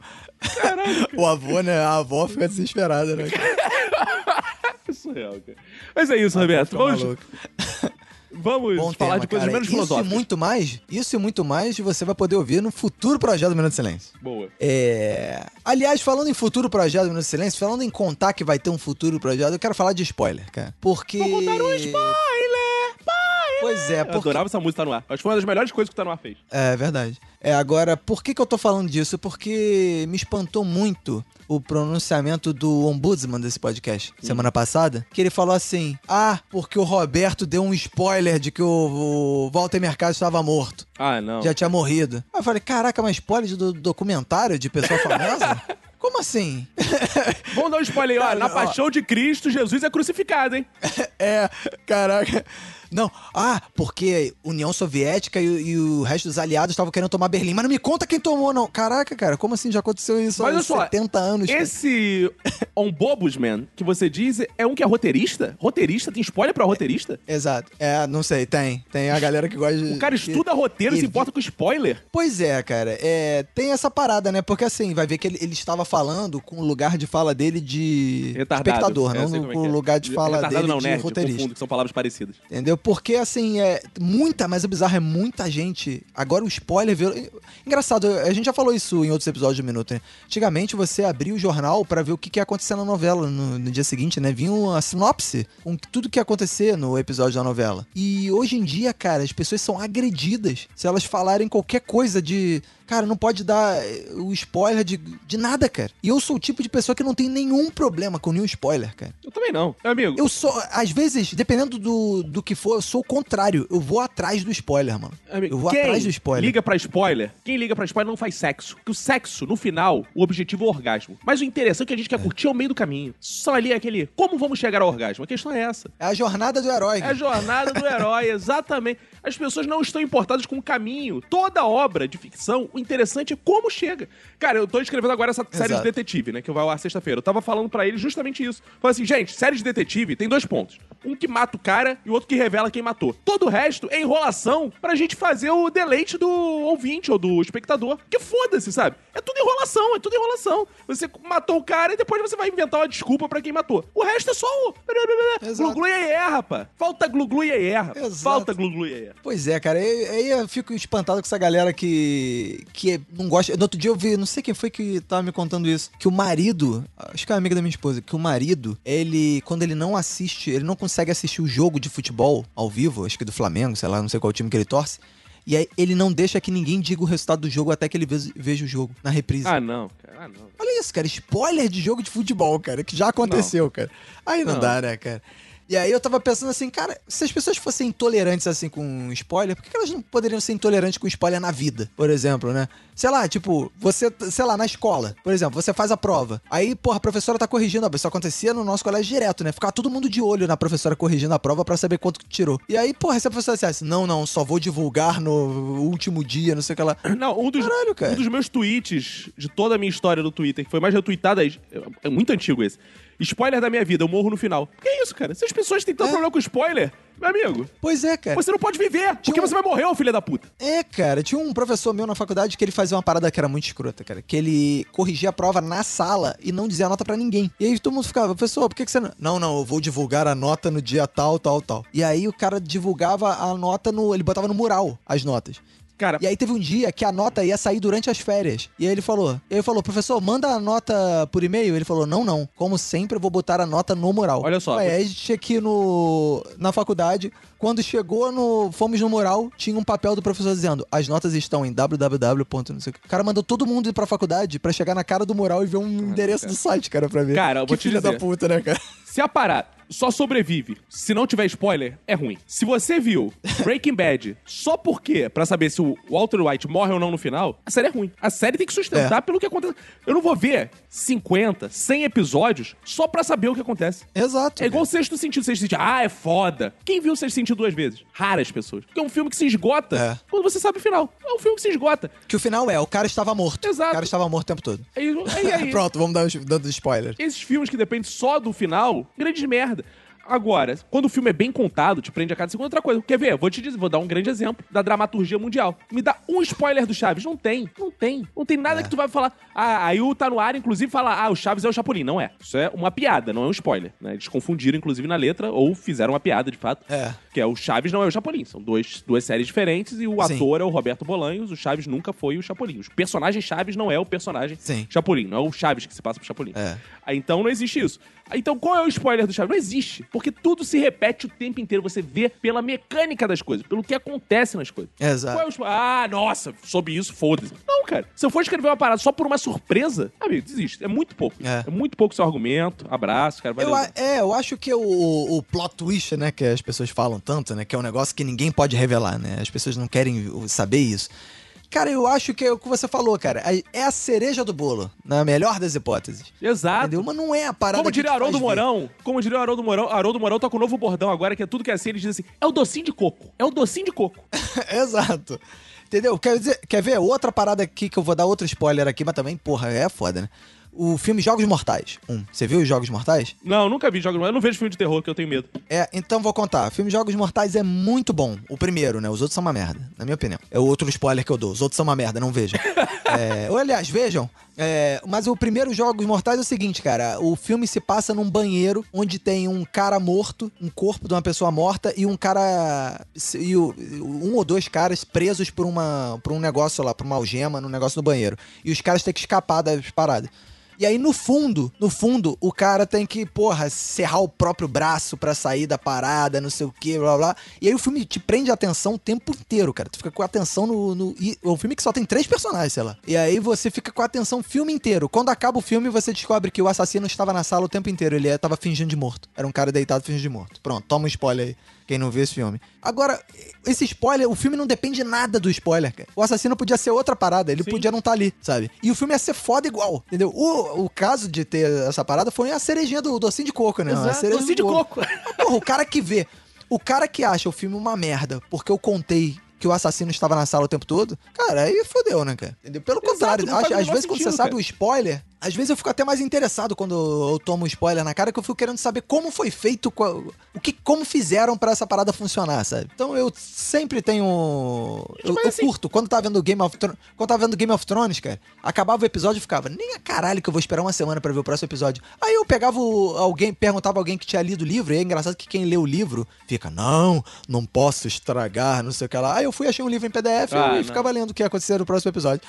Caralho, O avô, né? A avó fica desesperada, né? que surreal, cara. Mas é isso, Roberto. Vamos, maluco. vamos Bom falar tema, de coisas cara. menos Isso e filosóficas. muito mais, isso e muito mais você vai poder ouvir no futuro projeto do Minuto de Silêncio. Boa. É... Aliás, falando em futuro projeto do Minuto de Silêncio, falando em contar que vai ter um futuro projeto, eu quero falar de spoiler, cara. Porque... Vou dar um spoiler! Pois é, Eu porque... adorava essa música tá no ar. Acho que foi uma das melhores coisas que o Tá no ar fez. É verdade. É, agora, por que, que eu tô falando disso? Porque me espantou muito o pronunciamento do ombudsman desse podcast semana passada, que ele falou assim: Ah, porque o Roberto deu um spoiler de que o, o Walter Mercado estava morto. Ah, não. Já tinha morrido. Aí eu falei, caraca, mas spoiler do documentário de pessoa famosa? Como assim? Vamos dar um spoiler aí, ó. Na ó. paixão de Cristo, Jesus é crucificado, hein? É, caraca. Não, ah, porque União Soviética e, e o resto dos aliados estavam querendo tomar Berlim. Mas não me conta quem tomou, não. Caraca, cara, como assim já aconteceu isso Mas há só, 70 anos? Esse Ombobusman que você diz é um que é roteirista? Roteirista? Tem spoiler pra roteirista? Exato. É, não sei, tem. Tem a galera que gosta de. O cara estuda roteiro e e- se importa com spoiler? Pois é, cara. É, tem essa parada, né? Porque assim, vai ver que ele, ele estava falando com o lugar de fala dele de Retardado. espectador, Eu não é com o é. lugar de fala Retardado dele não, de nerd, eu roteirista. confundo, que são palavras parecidas. Entendeu? Porque, assim, é muita, mas o bizarro é muita gente. Agora o spoiler. Viu... Engraçado, a gente já falou isso em outros episódios do Minuto, né? Antigamente você abria o jornal pra ver o que, que ia acontecer na novela no, no dia seguinte, né? Vinha uma sinopse com tudo que ia acontecer no episódio da novela. E hoje em dia, cara, as pessoas são agredidas se elas falarem qualquer coisa de. Cara, não pode dar eh, o spoiler de, de nada, cara. E eu sou o tipo de pessoa que não tem nenhum problema com nenhum spoiler, cara. Eu também não. Meu amigo, Eu sou, às vezes, dependendo do, do que for, eu sou o contrário. Eu vou atrás do spoiler, mano. amigo Eu vou atrás do spoiler. liga pra spoiler, quem liga pra spoiler não faz sexo. Porque o sexo, no final, o objetivo é o orgasmo. Mas o interessante é que a gente quer curtir ao meio do caminho. Só ali aquele, como vamos chegar ao orgasmo? A questão é essa. É a jornada do herói. É a jornada do herói, exatamente. As pessoas não estão importadas com o caminho. Toda obra de ficção, o interessante é como chega. Cara, eu tô escrevendo agora essa série Exato. de detetive, né? Que vai ao ar sexta-feira. Eu tava falando pra eles justamente isso. Falei assim, gente, série de detetive tem dois pontos. Um que mata o cara e o outro que revela quem matou. Todo o resto é enrolação pra gente fazer o deleite do ouvinte ou do espectador. Que foda-se, sabe? É tudo enrolação, é tudo enrolação. Você matou o cara e depois você vai inventar uma desculpa pra quem matou. O resto é só o. Exato. Glu-glu e é, rapaz. Falta glu-glu e. Exato. Falta glu-glu e é. Pois é, cara. Aí aí eu fico espantado com essa galera que, que não gosta. No outro dia eu vi, não sei quem foi que tava me contando isso, que o marido, acho que é uma amiga da minha esposa, que o marido, ele, quando ele não assiste, ele não consegue assistir o jogo de futebol ao vivo, acho que do Flamengo, sei lá, não sei qual time que ele torce. E aí ele não deixa que ninguém diga o resultado do jogo até que ele veja, o jogo na reprise. Ah, não, cara. Ah, não. Olha isso, cara. Spoiler de jogo de futebol, cara. Que já aconteceu, cara. Aí não, Não. dá, né, cara? E aí eu tava pensando assim, cara, se as pessoas fossem intolerantes assim com spoiler, por que elas não poderiam ser intolerantes com spoiler na vida, por exemplo, né? Sei lá, tipo, você, sei lá, na escola, por exemplo, você faz a prova. Aí, porra, a professora tá corrigindo. Isso acontecia no nosso colégio direto, né? Ficava todo mundo de olho na professora corrigindo a prova pra saber quanto que tirou. E aí, porra, se a professora dissesse, não, não, só vou divulgar no último dia, não sei o que lá. Não, um dos, Caralho, cara. um dos meus tweets de toda a minha história do Twitter, que foi mais retweetado, é, é muito antigo esse. Spoiler da minha vida, eu morro no final. Que é isso, cara? Se as pessoas têm tanto É. problema com spoiler, meu amigo, Pois é, cara. você não pode viver, porque um- você vai morrer, ô filho da puta. É, cara, tinha um professor meu na faculdade que ele fazia uma parada que era muito escrota, cara. Que ele corrigia a prova na sala e não dizia a nota pra ninguém. E aí todo mundo ficava, professor, por que, que você não. Não, não, eu vou divulgar a nota no dia tal, tal, tal. E aí o cara divulgava a nota no. Ele botava no mural as notas. Cara, E aí teve um dia que a nota ia sair durante as férias. E aí ele falou, ele falou, professor, manda a nota por e-mail. Ele falou, não, não. Como sempre, eu vou botar a nota no mural. Olha só. Ué, aí a gente aqui no, na faculdade, quando chegou no. Fomos no mural, tinha um papel do professor dizendo: as notas estão em www. não sei o quê." O cara mandou todo mundo ir pra faculdade pra chegar na cara do mural e ver um endereço do site, cara, pra ver. Cara, eu que vou te filha dizer. da puta, né, cara? se a parada só sobrevive se não tiver spoiler, é ruim. Se você viu Breaking Bad só porque, pra saber se o Walter White morre ou não no final, a série é ruim. A série tem que sustentar É. pelo que acontece. Eu não vou ver 50, 100 episódios só pra saber o que acontece. Exato. É igual o sexto sentido. Sexto sentido, ah, é foda. Quem viu o sexto sentido duas vezes? Raras pessoas. Porque é um filme que se esgota É. quando você sabe o final. É um filme que se esgota. Que o final é: o cara estava morto. Exato. O cara estava morto o tempo todo. Aí, aí, aí Pronto, vamos dar dando spoiler. esses filmes que dependem só do final, grande merda. Agora, quando o filme é bem contado, te prende a cada segundo outra coisa. Quer ver? Vou te dizer, vou dar um grande exemplo da dramaturgia mundial. Me dá um spoiler do Chaves. Não tem, não tem. Não tem nada que tu vai falar. Ah, aí o tá no ar, inclusive, fala: Ah, o Chaves é o Chapolin. Não é. Isso é uma piada, não é um spoiler. Né? Eles confundiram, inclusive, na letra, ou fizeram uma piada, de fato. É. Que é o Chaves não é o Chapolin. São dois, duas séries diferentes e o Sim. ator é o Roberto Bolanhos. O Chaves nunca foi o Chapolin. Os personagens Chaves não é o personagem Sim. Chapolin. Não é o Chaves que se passa pro Chapolin. É. Então não existe isso. Então qual é o spoiler do Chaves? Não existe. Porque tudo se repete o tempo inteiro. Você vê pela mecânica das coisas, pelo que acontece nas coisas. Exato. Qual é o spoiler? Ah, nossa, soube isso, foda-se. Não, cara. Se eu for escrever uma parada só por uma surpresa, amigo, desiste. É muito pouco. É. É, muito pouco seu argumento. Abraço, cara. Eu, valeu. a- é, eu acho que o, o plot twist, né, que as pessoas falam tanto, né, que é um negócio que ninguém pode revelar, né? As pessoas não querem saber isso. Cara, eu acho que é o que você falou, cara. É a cereja do bolo, na melhor das hipóteses. Exato. Entendeu? Mas não é a parada Como diria Haroldo. Mourão, como diria Haroldo Mourão, Haroldo Mourão tá com um novo bordão agora, que é tudo que é assim, ele diz assim, é o docinho de coco. É o docinho de coco. Exato. Entendeu? Quer, dizer, quer ver? Outra parada aqui que eu vou dar outro spoiler aqui, mas também, porra, é foda, né? O filme Jogos Mortais. Um. Você viu os Jogos Mortais? Não, nunca vi jogos, eu não vejo filme de terror, que eu tenho medo. É, então vou contar. O filme Jogos Mortais é muito bom. O primeiro, né? Os outros são uma merda, na minha opinião. É o outro spoiler que eu dou. Os outros são uma merda, não vejam. é, ou, aliás, vejam. É, mas o primeiro Jogos Mortais é o seguinte, cara. O filme se passa num banheiro onde tem um cara morto, um corpo de uma pessoa morta e um cara. E o- um ou dois caras presos por, uma, por um negócio lá, por uma algema, num negócio no banheiro. E os caras têm que escapar das paradas. E aí, no fundo, no fundo, o cara tem que, porra, serrar o próprio braço pra sair da parada, não sei o que, blá blá. E aí o filme te prende a atenção o tempo inteiro, cara. Tu fica com a atenção no. no e é um filme que só tem três personagens, sei lá. E aí você fica com a atenção o filme inteiro. Quando acaba o filme, você descobre que o assassino estava na sala o tempo inteiro. Ele é- tava fingindo de morto. Era um cara deitado fingindo de morto. Pronto, toma um spoiler aí. Quem não viu esse filme. Agora, esse spoiler, o filme não depende nada do spoiler, cara. O assassino podia ser outra parada, ele Sim. podia não estar ali, sabe? E o filme ia ser foda igual, entendeu? O, o caso de ter essa parada foi a cerejinha do docinho de coco, né? A Exato, cereja docinho do de coco. Mas, Porra, o cara que vê O cara que acha o filme uma merda porque eu contei que o assassino estava na sala o tempo todo, cara, aí fodeu, né, cara? Entendeu? Pelo Exato, contrário, às vezes quando você sentido, sabe cara. o spoiler, às vezes eu fico até mais interessado quando eu tomo um spoiler na cara, que eu fico querendo saber como foi feito, qual- o que, como fizeram pra essa parada funcionar, sabe? Então eu sempre tenho. Eu, eu assim- curto. Quando tava vendo Game of Thrones. Quando tava vendo Game of Thrones, cara, acabava o episódio e ficava, nem a caralho que eu vou esperar uma semana pra ver o próximo episódio. Aí eu pegava o- alguém, perguntava alguém que tinha lido o livro, e é engraçado que quem lê o livro fica, não, não posso estragar, não sei o que lá. Aí eu fui, achei um livro em PDF Ah, e não. ficava lendo o que ia acontecer no próximo episódio.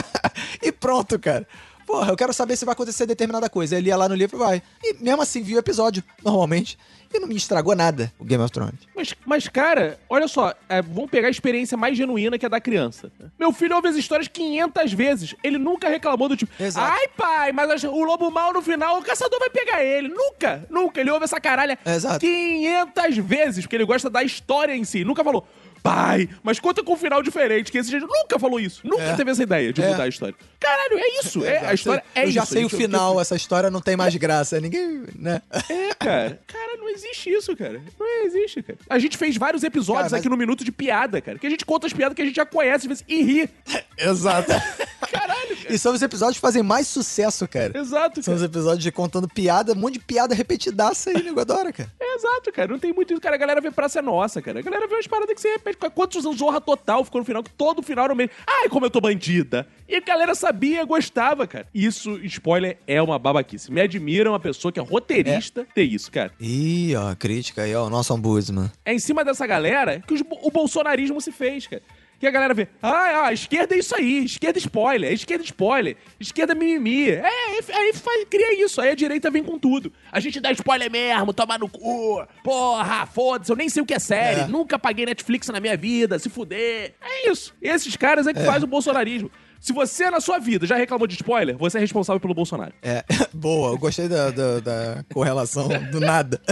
e pronto, cara. Porra, eu quero saber se vai acontecer determinada coisa. Ele ia lá no livro e vai. E mesmo assim, viu o episódio, normalmente. E não me estragou nada o Game of Thrones. Mas, mas, cara, olha só, é, vamos pegar a experiência mais genuína que é da criança. Meu filho ouve as histórias 500 vezes. Ele nunca reclamou do tipo, Exato. ai pai, mas as- o lobo mal no final, o caçador vai pegar ele. Nunca, nunca. Ele ouve essa caralha Exato. 500 vezes, porque ele gosta da história em si. Nunca falou, pai, mas conta com um final diferente, que esse jeito nunca falou isso. Nunca É. teve essa ideia de É. mudar a história. Caralho, é isso. É, a história é eu isso. já sei o final, essa história não tem mais graça. Ninguém, né? É, cara. Cara, não existe isso, cara. Não existe, cara. A gente fez vários episódios Cara, mas- aqui no Minuto de Piada, cara. Que a gente conta as piadas que a gente já conhece às vezes, e ri. Exato. Caralho, cara. e são os episódios que fazem mais sucesso, cara. Exato, São os cara. episódios de contando piada, um monte de piada repetidaça aí, nego adora, cara. É, exato, cara. Não tem muito isso, cara. A galera vê Praça é Nossa, cara. A galera vê umas paradas que você repete. Quantos anos Zorra Total ficou no final? Que todo final era o mesmo. Ai, como eu tô bandida. E a galera sabia, gostava, cara. Isso, spoiler, é uma babaquice. Me admira uma pessoa que é roteirista ter isso, cara. Ih, ó, crítica aí, ó, o nosso ombudsman. É em cima dessa galera que os- o bolsonarismo se fez, cara. Que a galera vê, ah, ah, esquerda é isso aí, esquerda spoiler, esquerda spoiler, esquerda mimimi. É, aí, aí faz- cria isso, aí a direita vem com tudo. A gente dá spoiler mesmo, toma no cu, porra, foda-se, eu nem sei o que é série, É. nunca paguei Netflix na minha vida, se fuder. É isso, esses caras é que fazem o bolsonarismo. Se você na sua vida já reclamou de spoiler, você é responsável pelo Bolsonaro. É, boa, eu gostei da, da, da correlação do nada.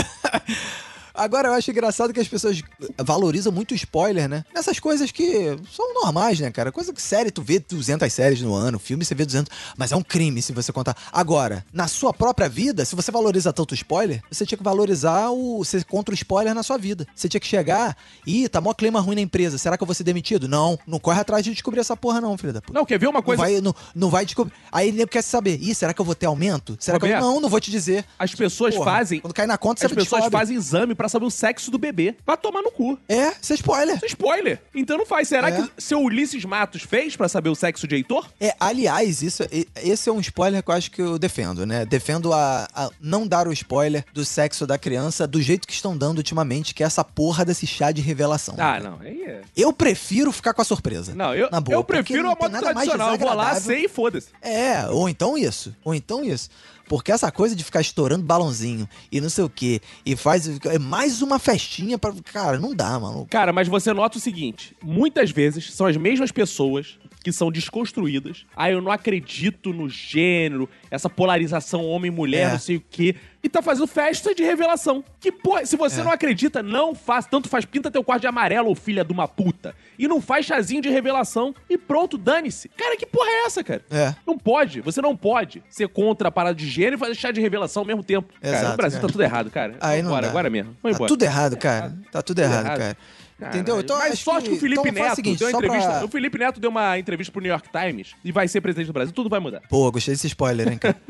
Agora, eu acho engraçado que as pessoas valorizam muito o spoiler, né? Nessas coisas que são normais, né, cara? Coisa que série, tu vê 200 séries no ano, filme você vê 200, mas é um crime se você contar. Agora, na sua própria vida, se você valoriza tanto o spoiler, você tinha que valorizar o... Você contra o spoiler na sua vida. Você tinha que chegar, ih, tá mó clima ruim na empresa, será que eu vou ser demitido? Não, não corre atrás de descobrir essa porra não, filho da puta. Não, quer ver uma Não coisa? vai, não, não vai descobrir. Aí ele quer saber. Ih, será que eu vou ter aumento? Será que eu... Roberto, Não, não vou te dizer. As pessoas Porra, fazem. Quando cai na conta, você As pessoas descobre. fazem exame pra saber o sexo do bebê. Vai tomar no cu. É, isso é spoiler. Isso é spoiler. Então não faz. Será É. que seu Ulisses Matos fez pra saber o sexo de Heitor? É, aliás, isso, esse é um spoiler que eu acho que eu defendo, né? Defendo a, a não dar o spoiler do sexo da criança do jeito que estão dando ultimamente, que é essa porra desse chá de revelação. Ah, não. Aí é. Eu prefiro ficar com a surpresa. Não, eu, Na boa, eu prefiro a moto tradicional. Eu vou lá, sei e foda-se. É, ou então isso. Ou então isso. Porque essa coisa de ficar estourando balãozinho e não sei o quê, e faz é mais uma festinha pra. Cara, não dá, mano. Cara, mas você nota o seguinte: muitas vezes são as mesmas pessoas que são desconstruídas. Ah, eu não acredito no gênero, essa polarização homem-mulher, É. não sei o quê. E tá fazendo festa de revelação. Que porra, se você É. não acredita, não faz. Tanto faz, pinta teu quarto de amarelo, ou filha de uma puta. E não faz chazinho de revelação e pronto, dane-se. Cara, que porra é essa, cara? É. Não pode, você não pode ser contra a parada de gênero e fazer chá de revelação ao mesmo tempo. cara, Exato, no Brasil cara. tá tudo errado, cara. Aí não Vambora, dá. agora mesmo. Vamos Tá embora. tudo errado, cara. Tá tudo errado, errado. cara. Caralho. Entendeu? Então, Mas acho sorte que o Felipe então Neto seguinte, deu uma só pra- entrevista. O Felipe Neto deu uma entrevista pro New York Times e vai ser presidente do Brasil. Tudo vai mudar. Pô, gostei desse spoiler, hein, cara.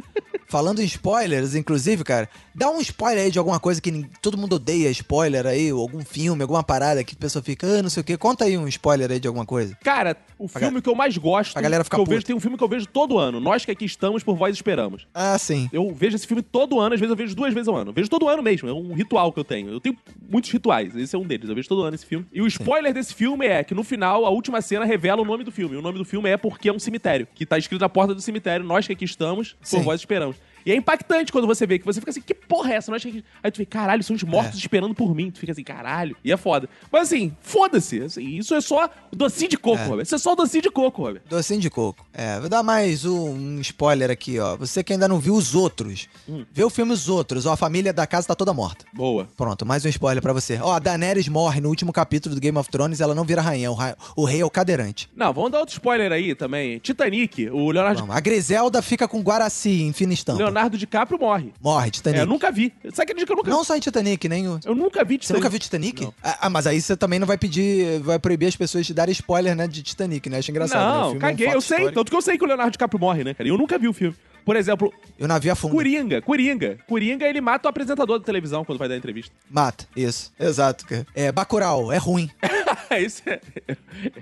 Falando em spoilers, inclusive, cara, dá um spoiler aí de alguma coisa que todo mundo odeia spoiler aí, algum filme, alguma parada que a pessoa fica, ah, não sei o quê. Conta aí um spoiler aí de alguma coisa. Cara, o filme que eu mais gosto. a galera ficar que eu puta. vejo, tem um filme que eu vejo todo ano. Nós que aqui estamos, por vós esperamos. Ah, sim. Eu vejo esse filme todo ano, às vezes eu vejo duas vezes ao ano. Eu vejo todo ano mesmo, é um ritual que eu tenho. Eu tenho muitos rituais, esse é um deles. Eu vejo todo ano esse filme. E o spoiler desse filme é que no final, a última cena revela o nome do filme. O nome do filme é Porque é um Cemitério, que tá escrito na porta do cemitério. Nós que aqui estamos, por Sim. vós esperamos. E é impactante quando você vê que você fica assim, que porra é essa? Nós que aqui... Aí tu fica, caralho, são os mortos É. esperando por mim. Tu fica assim, caralho. E é foda. Mas assim, foda-se. Assim, isso é só docinho de coco, É. Robert. Isso é só docinho de coco, Robert. Docinho de coco. É, vou dar mais um, spoiler aqui, ó. Você que ainda não viu os outros, Hum. vê o filme Os Outros, ó, a família da casa tá toda morta. Boa. Pronto, mais um spoiler pra você. Ó, a Daenerys morre no último capítulo do Game of Thrones, ela não vira rainha, o, ra- o rei é o cadeirante. Não, vamos dar outro spoiler aí também. Titanic, o Leonardo Vamos. A Griselda fica com Guaraci em Finistão. Leonardo Leonardo DiCaprio morre. Morre, Titanic. É, eu nunca vi. Você acredita que eu nunca Não só em Titanic, nem o... Eu nunca vi Você Titanic. nunca viu Titanic? Não. Ah, ah, mas aí você também não vai pedir, vai proibir as pessoas de darem spoiler, né, de Titanic, né? Acho engraçado. né? Não, é um caguei. Eu sei. histórico. Tanto que eu sei que o Leonardo DiCaprio morre, né, cara? Eu nunca vi o filme. Por exemplo, E o navio afunda. Coringa. Coringa. Coringa, ele mata o apresentador da televisão quando vai dar entrevista. Mata, isso. Exato, cara. É, Bacurau, é ruim. Isso é, é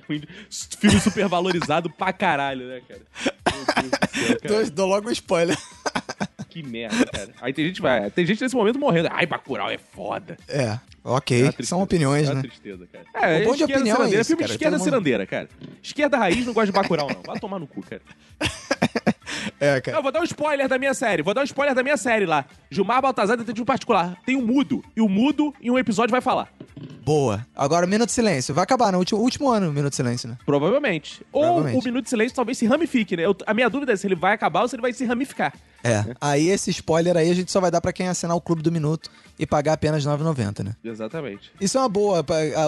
ruim. Filme super valorizado pra caralho, né, cara? Meu Deus do céu. Dou, logo um spoiler. Que merda, cara. Aí tem gente, vai, tem gente nesse momento morrendo. Ai, Bacurau é foda. É, É ok. tristeza. São opiniões, é né? tristeza, cara. É, O bom de opinião é isso, Filme de cara. esquerda mundo- cirandeira, cara. Esquerda raiz não gosta de Bacurau, não. Vai tomar no cu, cara. É, cara. Eu vou dar um spoiler da minha série. Vou dar um spoiler da minha série lá. Gilmar Baltazar, detetive particular. Tem um mudo. E o mudo, em um episódio, vai falar. Boa. Agora, Minuto de Silêncio. Vai acabar no último, último ano o Minuto de Silêncio, né? Provavelmente. Ou Provavelmente. o Minuto de Silêncio talvez se ramifique, né? Eu- a minha dúvida é se ele vai acabar ou se ele vai se ramificar. É. Aí esse spoiler aí a gente só vai dar pra quem assinar o Clube do Minuto e pagar apenas R$ 9,90, né? Exatamente. Isso é uma boa.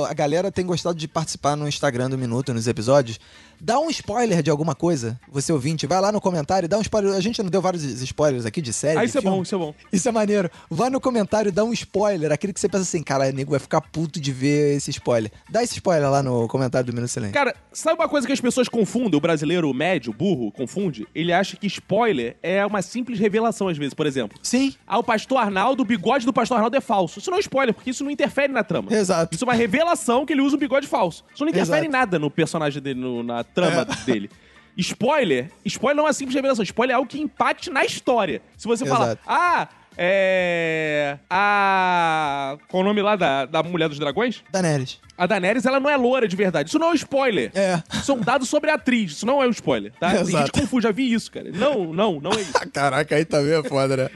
A, galera tem gostado de participar no Instagram do Minuto, nos episódios. Dá um spoiler de alguma coisa, você ouvinte. Vai lá no comentário dá um spoiler. A gente não deu vários spoilers aqui de série. Ah, isso é filme. bom, isso é bom. Isso é maneiro. Vai no comentário e dá um spoiler. Aquele que você pensa assim, cara, nego vai ficar puto de ver esse spoiler. Dá esse spoiler lá no comentário do Minuto Silêncio. Cara, sabe uma coisa que as pessoas confundem? O brasileiro médio, burro, confunde? Ele acha que spoiler é uma simples revelação, às vezes. Por exemplo, Sim, ah, o pastor Arnaldo, o bigode do pastor Arnaldo é falso. Isso não é spoiler, porque isso não interfere na trama. Exato. Isso é uma revelação que ele usa um bigode falso. Isso não interfere Exato. em nada no personagem dele, no- na trama É. dele. Spoiler, spoiler não é uma simples revelação. Spoiler é algo que impacte na história. Se você falar, ah, é. A. Qual o nome lá da, da Mulher dos Dragões? Daenerys. A Daenerys, ela não é loura de verdade. Isso não é um spoiler. É. Isso é um dado sobre a atriz. Isso não é um spoiler, tá? Tem Exato. gente que confunde, já vi isso, cara. Não, não, não é isso. Caraca, aí também é foda, né?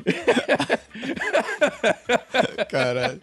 Caralho.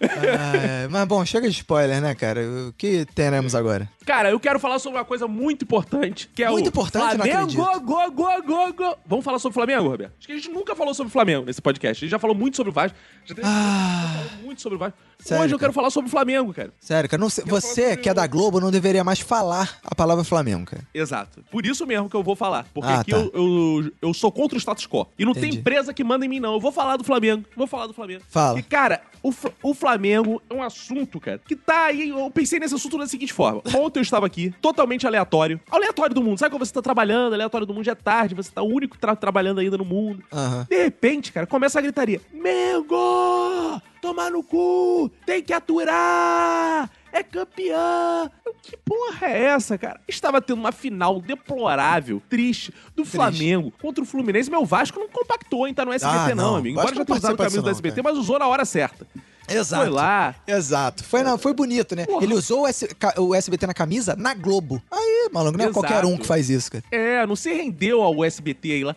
Ah, é. Mas bom, chega de spoiler, né, cara? O que teremos agora? Cara, eu quero falar sobre uma coisa muito importante, que é Muito o importante? Flamengo. Go, go, go, go. Vamos falar sobre o Flamengo, Roberto? Acho que a gente nunca falou sobre o Flamengo nesse podcast. A gente já falou muito sobre o Vasco. Já teve Ah, falou muito sobre o Vasco. Sério, Hoje eu cara? quero falar sobre o Flamengo, cara. sério, cara. Não sei- você, que é da Globo, não deveria mais falar a palavra Flamengo, cara. Exato. Por isso mesmo que eu vou falar. Porque Ah, aqui tá. eu, eu, eu sou contra o status quo. E não tem Entendi. empresa que manda em mim, não. Eu vou falar do Flamengo. Vou falar do Flamengo. Fala. E, cara, o, o Flamengo é um assunto, cara, que tá aí. Eu pensei nesse assunto da seguinte forma. Ontem eu estava aqui, totalmente aleatório. Aleatório do mundo. Sabe quando você tá trabalhando, aleatório do mundo já é tarde, você tá o único que tá trabalhando ainda no mundo. Aham. De repente, cara, começa a gritaria: Mengo! Tomar no cu! Tem que aturar! É campeão! Eu, Que porra é essa, cara? Estava tendo uma final deplorável, triste, do Flamengo contra o Fluminense. Meu Vasco não compactou, hein? Tá no SBT, Ah, não, não. amigo. Embora já tenha usado o camisa do SBT, mas usou na hora certa. Exato. Foi lá. Exato. Foi, não, foi bonito, né? Porra. Ele usou o, S- o SBT na camisa na Globo. Aí, maluco, não é Exato. qualquer um que faz isso, cara. É, não se rendeu ao SBT aí lá.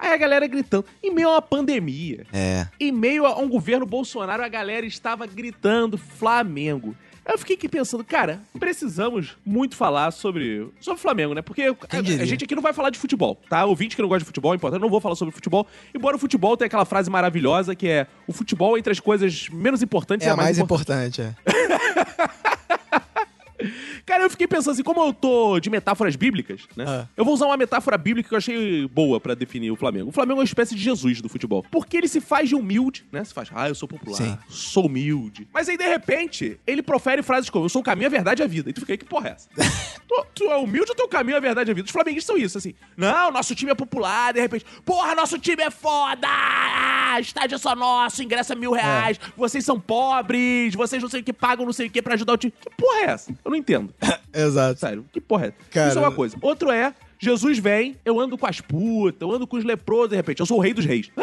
Aí a galera gritando, em meio a uma pandemia. É. Em meio a um governo Bolsonaro, a galera estava gritando Flamengo. Eu fiquei aqui pensando, cara, precisamos muito falar sobre sobre o Flamengo, né? Porque a, a gente aqui não vai falar de futebol, tá? Ouvinte que não gosta de futebol, é importante, eu não vou falar sobre futebol. Embora o futebol tenha aquela frase maravilhosa que é o futebol entre as coisas menos importantes É é a a mais mais importante. importante, é. Cara, eu fiquei pensando assim, como eu tô de metáforas bíblicas, né? Ah. Eu vou usar uma metáfora bíblica que eu achei boa pra definir o Flamengo. O Flamengo é uma espécie de Jesus do futebol. Porque ele se faz de humilde, né? Se faz, ah, eu sou popular, Sim. sou humilde. Mas aí, de repente, ele profere frases como, eu sou o caminho, a verdade e a vida. E tu fica aí, que porra é essa? tu, tu é humilde ou teu caminho, a verdade e a vida? Os flamenguistas são isso, assim. Não, nosso time é popular, de repente, porra, nosso time é foda! Ah, Estádio é só nosso, ingresso é mil reais, vocês são pobres, vocês não sei o que pagam, não sei o que pra ajudar o time. Que porra é essa? Eu não entendo. Exato. Sério, que porra é? Cara- Isso é uma coisa. Outro é, Jesus vem, eu ando com as putas, eu ando com os leprosos, de repente, eu sou o rei dos reis. Hã?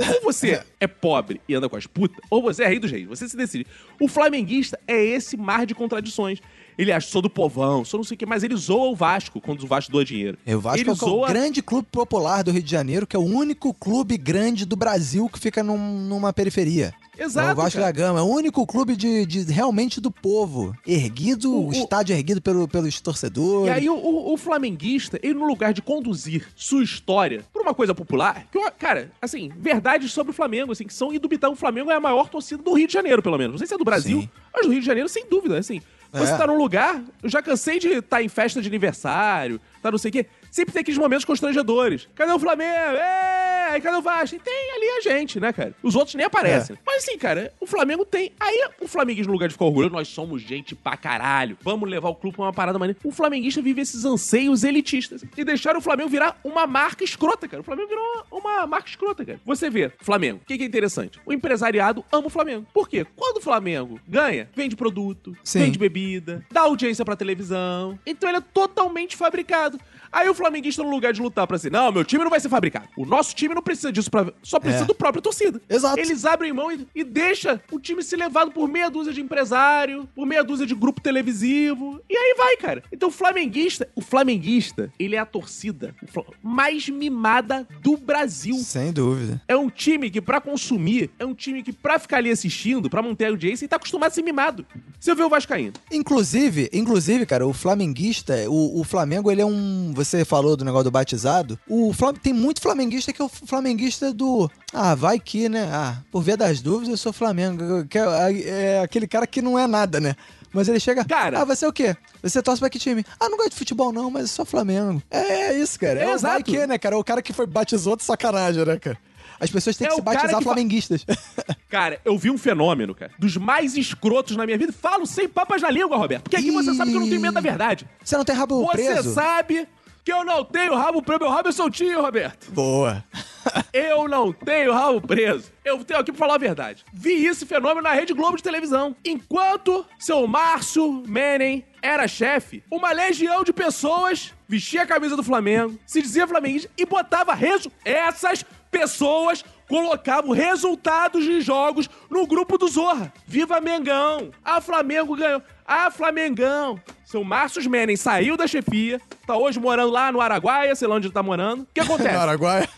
Ou você é pobre e anda com as putas, ou você é rei dos reis. Você se decide. O flamenguista é esse mar de contradições. Ele acha, sou do povão, sou não sei o que, mas ele zoa o Vasco quando o Vasco doa dinheiro. É, O Vasco ele é o zoa... grande clube popular do Rio de Janeiro, que é o único clube grande do Brasil que fica num- numa periferia. Exato, É o Vasco cara. da Gama, é o único clube de, de- realmente do povo. Erguido, O- o, estádio erguido pelo, pelos torcedores. E aí o, o- o flamenguista, ele no lugar de conduzir sua história por uma coisa popular, que, cara, assim, verdades sobre o Flamengo, assim, que são indubitáveis. O Flamengo é a maior torcida do Rio de Janeiro, pelo menos. Não sei se é do Brasil, Sim. mas do Rio de Janeiro, sem dúvida, assim. Você É. tá num lugar, eu já cansei de estar em festa de aniversário, tá não sei o quê. Sempre tem aqueles momentos constrangedores. Cadê o Flamengo? É! Ai, cadê o Vasco? Tem ali a gente, né, cara? Os outros nem aparecem. Mas assim, cara, o Flamengo tem. Aí o flamenguista, no lugar de ficar orgulhoso, nós somos gente pra caralho. Vamos levar o clube pra uma parada maneira. O flamenguista vive esses anseios elitistas. E deixaram o Flamengo virar uma marca escrota, cara. O Flamengo virou uma, uma marca escrota, cara. Você vê, Flamengo. O que, que é interessante? O empresariado ama o Flamengo. Por quê? Quando o Flamengo ganha, vende produto, Sim. vende bebida, dá audiência pra televisão. Então ele é totalmente fabricado. Aí o flamenguista, no lugar de lutar pra assim, não, meu time não vai ser fabricado. O nosso time não precisa disso, pra... só precisa É. do próprio torcida. Exato. Eles abrem mão e, e deixa o time ser levado por meia dúzia de empresário, por meia dúzia de grupo televisivo. E aí vai, cara. Então o flamenguista, o flamenguista, ele é a torcida mais mimada do Brasil. Sem dúvida. É um time que, pra consumir, é um time que, pra ficar ali assistindo, pra manter a audiência, ele tá acostumado a ser mimado. Você vê o Vascaíno. Inclusive, inclusive, cara, o flamenguista, o, o Flamengo, ele é um. Você falou do negócio do batizado. O tem muito flamenguista que é o flamenguista do. Ah, vai que, né? Ah, por via das dúvidas, eu sou Flamengo. Que é, é aquele cara que não é nada, né? Mas ele chega. Cara- Ah, você é o quê? Você torce pra que time? Ah, não gosto de futebol, não, mas eu sou Flamengo. É, é isso, cara. É, É, o vai que, né, cara? É o cara que foi batizou de sacanagem, né, cara? As pessoas têm É que se batizar que flamenguistas. Cara, eu vi um fenômeno, cara, dos mais escrotos na minha vida. Falo sem papas na língua, Roberto. Porque aqui você sabe que eu não tenho medo da verdade. Você não tem rabo Você preso? sabe que eu não tenho rabo preso. Meu rabo é soltinho, Roberto. Boa. Eu não tenho rabo preso. Eu tenho aqui pra falar a verdade. Vi esse fenômeno na Rede Globo de televisão. Enquanto seu Márcio Menem era chefe, uma legião de pessoas vestia a camisa do Flamengo, se dizia flamenguista e botava resu... Essas pessoas colocavam resultados de jogos no grupo do Zorra. Viva Mengão! A Flamengo ganhou. A Flamengão! Seu Márcio Menem saiu da chefia, tá hoje morando lá no Araguaia, sei lá onde ele tá morando. O que acontece? No Araguaia.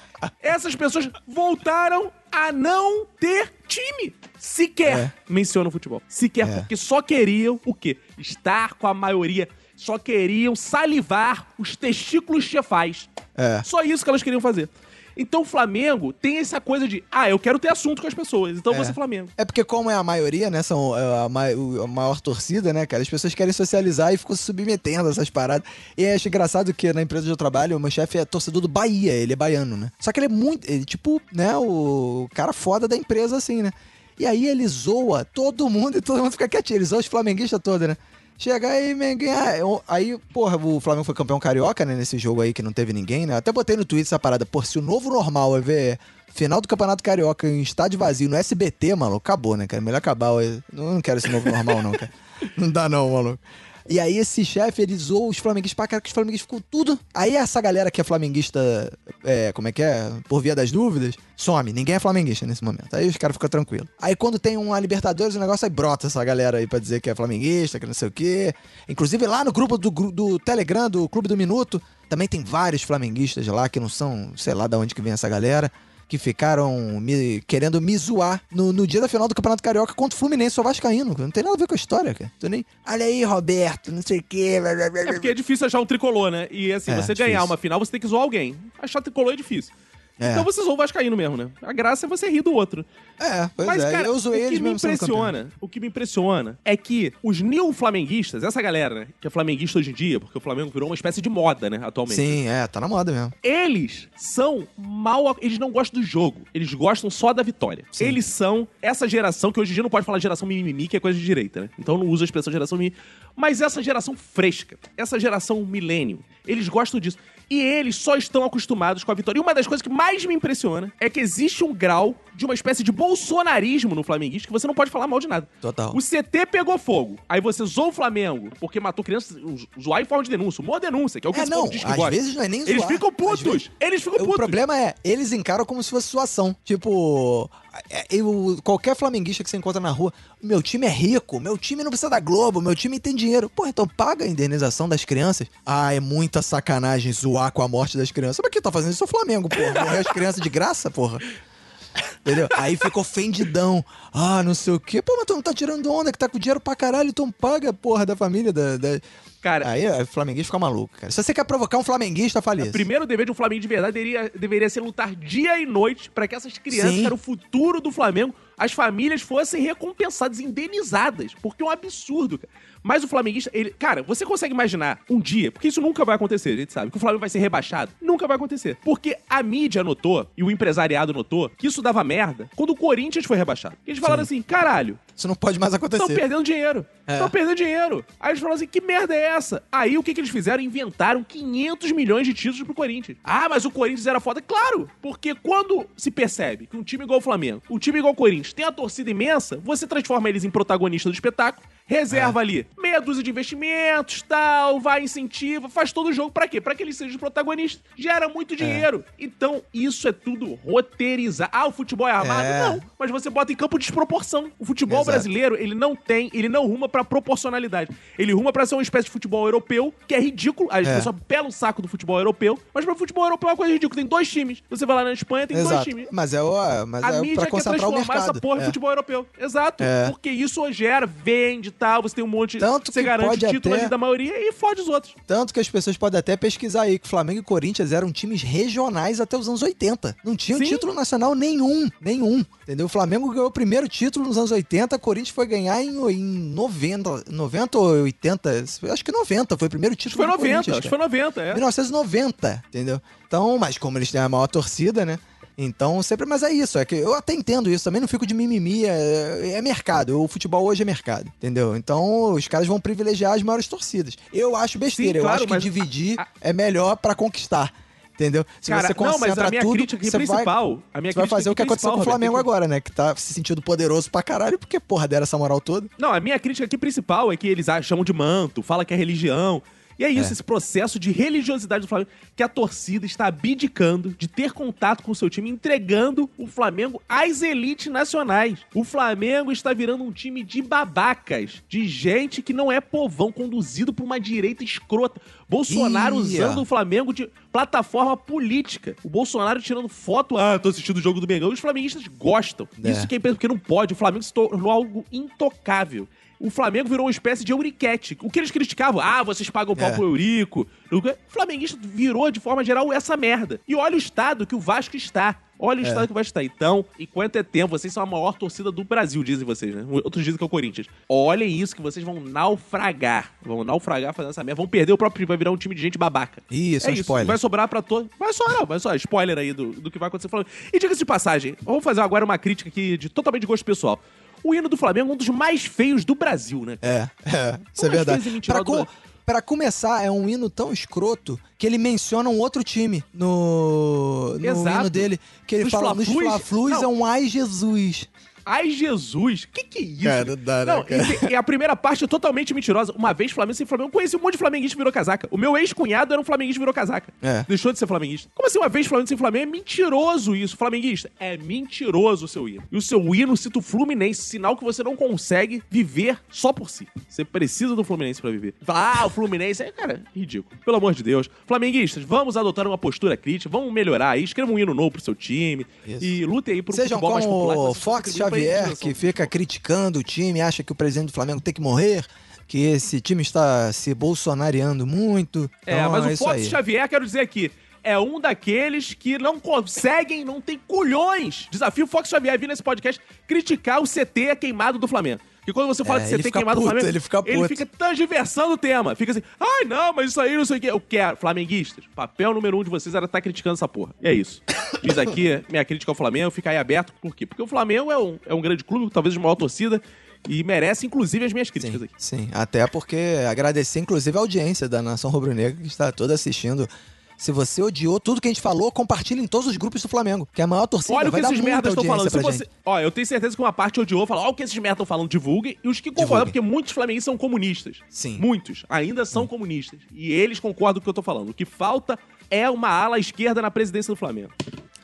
essas pessoas voltaram a não ter time. Sequer É. menciona o futebol. Sequer, É. porque só queriam o quê? Estar com a maioria. Só queriam salivar os testículos chefais. É. Só isso que elas queriam fazer. Então o Flamengo tem essa coisa de, ah, eu quero ter assunto com as pessoas, então eu vou É. ser Flamengo. É porque, como é a maioria, né? São é, a, ma- a maior torcida, né, cara? As pessoas querem socializar e ficam se submetendo a essas paradas. E eu acho engraçado que na empresa eu trabalho, o meu chefe é torcedor do Bahia, ele é baiano, né? Só que ele é muito. Ele, tipo, né, o cara foda da empresa, assim, né? E aí ele zoa todo mundo e todo mundo fica quietinho. Ele zoa os flamenguistas todos, né? Chega aí, Menguinho. ah, eu- Aí, porra, o Flamengo foi campeão carioca, né? Nesse jogo aí que não teve ninguém, né? Até botei no Twitter essa parada. Pô, se o novo normal é ver final do Campeonato Carioca em estádio vazio no SBT, maluco, acabou, né, cara? Melhor acabar. Eu não quero esse novo normal, não, cara. Não dá, não, maluco. E aí esse chefe, ele zoou os flamenguistas pra cara, que os flamenguistas ficou tudo. Aí essa galera que é flamenguista, é, como é que é? Por via das dúvidas, some. Ninguém é flamenguista nesse momento. Aí os caras ficam tranquilos. Aí quando tem uma Libertadores, o negócio aí brota essa galera aí pra dizer que é flamenguista, que não sei o quê. Inclusive lá no grupo do, do Telegram, do Clube do Minuto, também tem vários flamenguistas lá que não são, sei lá de onde que vem essa galera. Que ficaram me- querendo me zoar no, no dia da final do Campeonato Carioca contra o Fluminense, sou vascaíno. Não tem nada a ver com a história, cara. Tô nem... Olha aí, Roberto, não sei o quê. blá, blá, blá, É porque é difícil achar um tricolor, né? E assim, É, você difícil. ganhar uma final, você tem que zoar alguém. Achar tricolor é difícil. É. Então você zoa o Vascaíno mesmo, né? A graça é você rir do outro. É, pois Mas, é. cara, eu zoei o que eles me impressiona, o que me impressiona é que os new flamenguistas, essa galera, né, que é flamenguista hoje em dia, porque o Flamengo virou uma espécie de moda, né, atualmente. Sim, é, tá na moda mesmo. Eles são mal. Eles não gostam do jogo. Eles gostam só da vitória. Sim. Eles são essa geração, que hoje em dia não pode falar geração mimimi, que é coisa de direita, né? Então eu não uso a expressão geração mimimi. Mas essa geração fresca, essa geração milênio, eles gostam disso. E eles só estão acostumados com a vitória. E uma das coisas que mais me impressiona é que existe um grau de uma espécie de bolsonarismo no flamenguista que você não pode falar mal de nada. Total. O CT pegou fogo. Aí você zoou o Flamengo porque matou crianças. Zoar em forma de denúncia. Uma denúncia, que é o que É, esse não, diz que às gosta. vezes não é nem Eles zoar. ficam Às putos. vezes- Eles ficam O putos. problema é, eles encaram como se fosse suação. Tipo, é, eu, qualquer flamenguista que você encontra na rua, meu time é rico, meu time não precisa da Globo, meu time tem dinheiro. Pô, então paga a indenização das crianças. Ah, é muita sacanagem zoar com a morte das crianças. Mas quem tá fazendo isso é o Flamengo, porra. Morrer as crianças de graça, porra. Entendeu? Aí fica ofendidão. Ah, não sei o quê. Pô, mas tu não tá tirando onda que tá com dinheiro pra caralho, então paga, porra, da família. Da, da- Cara, Aí o flamenguista fica maluco, cara. Se você quer provocar um flamenguista, fale o isso. primeiro dever de um Flamengo de verdade deveria, deveria ser lutar dia e noite pra que essas crianças, Sim. que eram o futuro do Flamengo, as famílias fossem recompensadas, indenizadas, porque é um absurdo, cara. Mas o flamenguista, ele. Cara, você consegue imaginar um dia, porque isso nunca vai acontecer, a gente sabe, que o Flamengo vai ser rebaixado? Nunca vai acontecer. Porque a mídia notou, e o empresariado notou, que isso dava merda quando o Corinthians foi rebaixado. E eles falaram assim: caralho, Isso não pode mais Estão acontecer. perdendo dinheiro. É. Estão perdendo dinheiro. Aí eles falaram assim: que merda é essa? Aí o que, que eles fizeram? Inventaram 500 milhões de títulos pro Corinthians. Ah, mas o Corinthians era foda. Claro, porque quando se percebe que um time igual o Flamengo, um time igual o Corinthians, tem a torcida imensa, você transforma eles em protagonista do espetáculo, reserva ali meia dúzia de investimentos, tal, vai, incentiva, faz todo o jogo. Pra quê? Pra que eles sejam os protagonistas. Gera muito dinheiro. Então, isso é tudo roteirizar. Ah, o futebol é armado? É. Não. Mas você bota em campo desproporção. O futebol Exato. brasileiro, ele não tem, ele não ruma pra proporcionalidade. Ele ruma pra ser uma espécie de futebol europeu, que é ridículo. As É. pessoas pelam o saco do futebol europeu, mas pro futebol europeu é uma coisa ridícula. Tem dois times. Você vai lá na Espanha, tem dois Exato. times. Mas é, o, mas A é mídia pra quer concentrar o transformar mercado. essa porra em É. futebol europeu. Exato. É. Porque isso gera, vende tal, você tem um monte... Tanto você que garante pode título até- ali da maioria e fode os outros. Tanto que as pessoas podem até pesquisar aí que Flamengo e Corinthians eram times regionais até os anos 80. Não tinham Sim. título nacional nenhum. Nenhum. Entendeu? O Flamengo ganhou o primeiro título nos anos 80, Corinthians foi ganhar em, em 90, 90 ou 80. Acho que 90 foi o primeiro Acho que título foi do 90, Corinthians, acho que foi 90, é. 1990, entendeu? Então, mas como eles têm a maior torcida, né? Então, sempre. Mas é isso, é que eu até entendo isso, também não fico de mimimi, é, é mercado. O futebol hoje é mercado, entendeu? Então, os caras vão privilegiar as maiores torcidas. Eu acho besteira, Sim, claro, eu acho que dividir a- a- é melhor pra conquistar. Entendeu? Se Cara, você não, concentra mas a minha tudo, crítica você vai, principal... a minha você vai fazer o que aconteceu com o Flamengo Roberto, agora, né? Que tá se sentindo poderoso pra caralho, porque, porra, deram essa moral toda. Não, a minha crítica aqui principal é que eles chamam de manto, fala que é religião. E é isso, É. esse processo de religiosidade do Flamengo, que a torcida está abdicando de ter contato com o seu time, entregando o Flamengo às elites nacionais. O Flamengo está virando um time de babacas, de gente que não é povão, conduzido por uma direita escrota. Bolsonaro Ih, usando o Flamengo de plataforma política. O Bolsonaro tirando foto, ah, tô assistindo o jogo do Mengão. Os flamenguistas gostam. É. Isso que é porque não pode. O Flamengo se tornou algo intocável. O Flamengo virou uma espécie de Euriquete. O que eles criticavam, ah, vocês pagam pau É. pro Eurico. O flamenguista virou, de forma geral, essa merda. E olha o estado que o Vasco está. Olha o É. estado que o Vasco está. Então, enquanto é tempo, vocês são a maior torcida do Brasil, dizem vocês, né? Outros dizem que é o Corinthians. Olhem isso que vocês vão naufragar. Vão naufragar fazendo essa merda. Vão perder o próprio time, vai virar um time de gente babaca. Isso, é um spoiler. Vai sobrar pra todo. Vai só, não, vai só. Spoiler aí do, do que vai acontecer. E diga-se de passagem, vamos fazer agora uma crítica aqui de totalmente de gosto pessoal. O hino do Flamengo é um dos mais feios do Brasil, né? É, é, isso é verdade. Pra, co- pra começar, é um hino tão escroto que ele menciona um outro time no, no Exato. hino dele. Que ele Nos fala nos Fla-Flus? Fla-Flus Não. é um ai Jesus. Ai, Jesus! O que, que é isso? Cara, dá, né, Não, cara? e, e a primeira parte é totalmente mentirosa. Uma vez Flamengo sem Flamengo. Eu conheci um monte de flamenguista que virou casaca. O meu ex-cunhado era um flamenguista e virou casaca. É. Deixou de ser flamenguista. Como assim, uma vez Flamengo sem Flamengo? É mentiroso isso. Flamenguista, é mentiroso o seu hino. E o seu hino cita o Fluminense, sinal que você não consegue viver só por si. Você precisa do Fluminense pra viver. Ah, o Fluminense. É, cara, ridículo. Pelo amor de Deus. Flamenguistas, vamos adotar uma postura crítica, vamos melhorar aí. Escreva um hino novo pro seu time. Isso. E lutem aí um Sejam futebol mais popular. que Fox pra Xavier, indenização. que fica criticando o time, acha que o presidente do Flamengo tem que morrer, que esse time está se bolsonariando muito. É, Então, mas o isso Fox. Xavier, quero dizer aqui, é um daqueles que não conseguem, não tem culhões. Desafio o Fox Xavier vir nesse podcast criticar o CT queimado do Flamengo. Porque quando você fala É, ele CT fica queimado do puto, Flamengo, ele fica ele puto. fica transversando o tema. Fica assim, ai não, mas isso aí não sei o quê. Eu quero, flamenguistas, papel número um de vocês era estar criticando essa porra. E é isso. Diz aqui, minha crítica ao Flamengo, fica aí aberto. Por quê? Porque o Flamengo é um, é um grande clube, talvez de maior torcida, e merece, inclusive, as minhas críticas Sim, aqui. sim, até porque agradecer, inclusive, a audiência da Nação Rubro-Negra que está toda assistindo. Se você odiou tudo que a gente falou, compartilhe em todos os grupos do Flamengo, que é a maior torcida. Olha o que esses merdas estão falando. Se você... Ó, eu tenho certeza que uma parte odiou, fala, ó, o que esses merdas estão falando, divulguem. E os que concordam, porque muitos flamenguistas são comunistas. Sim. Muitos ainda são comunistas. E eles concordam com o que eu tô falando. O que falta é uma ala esquerda na presidência do Flamengo.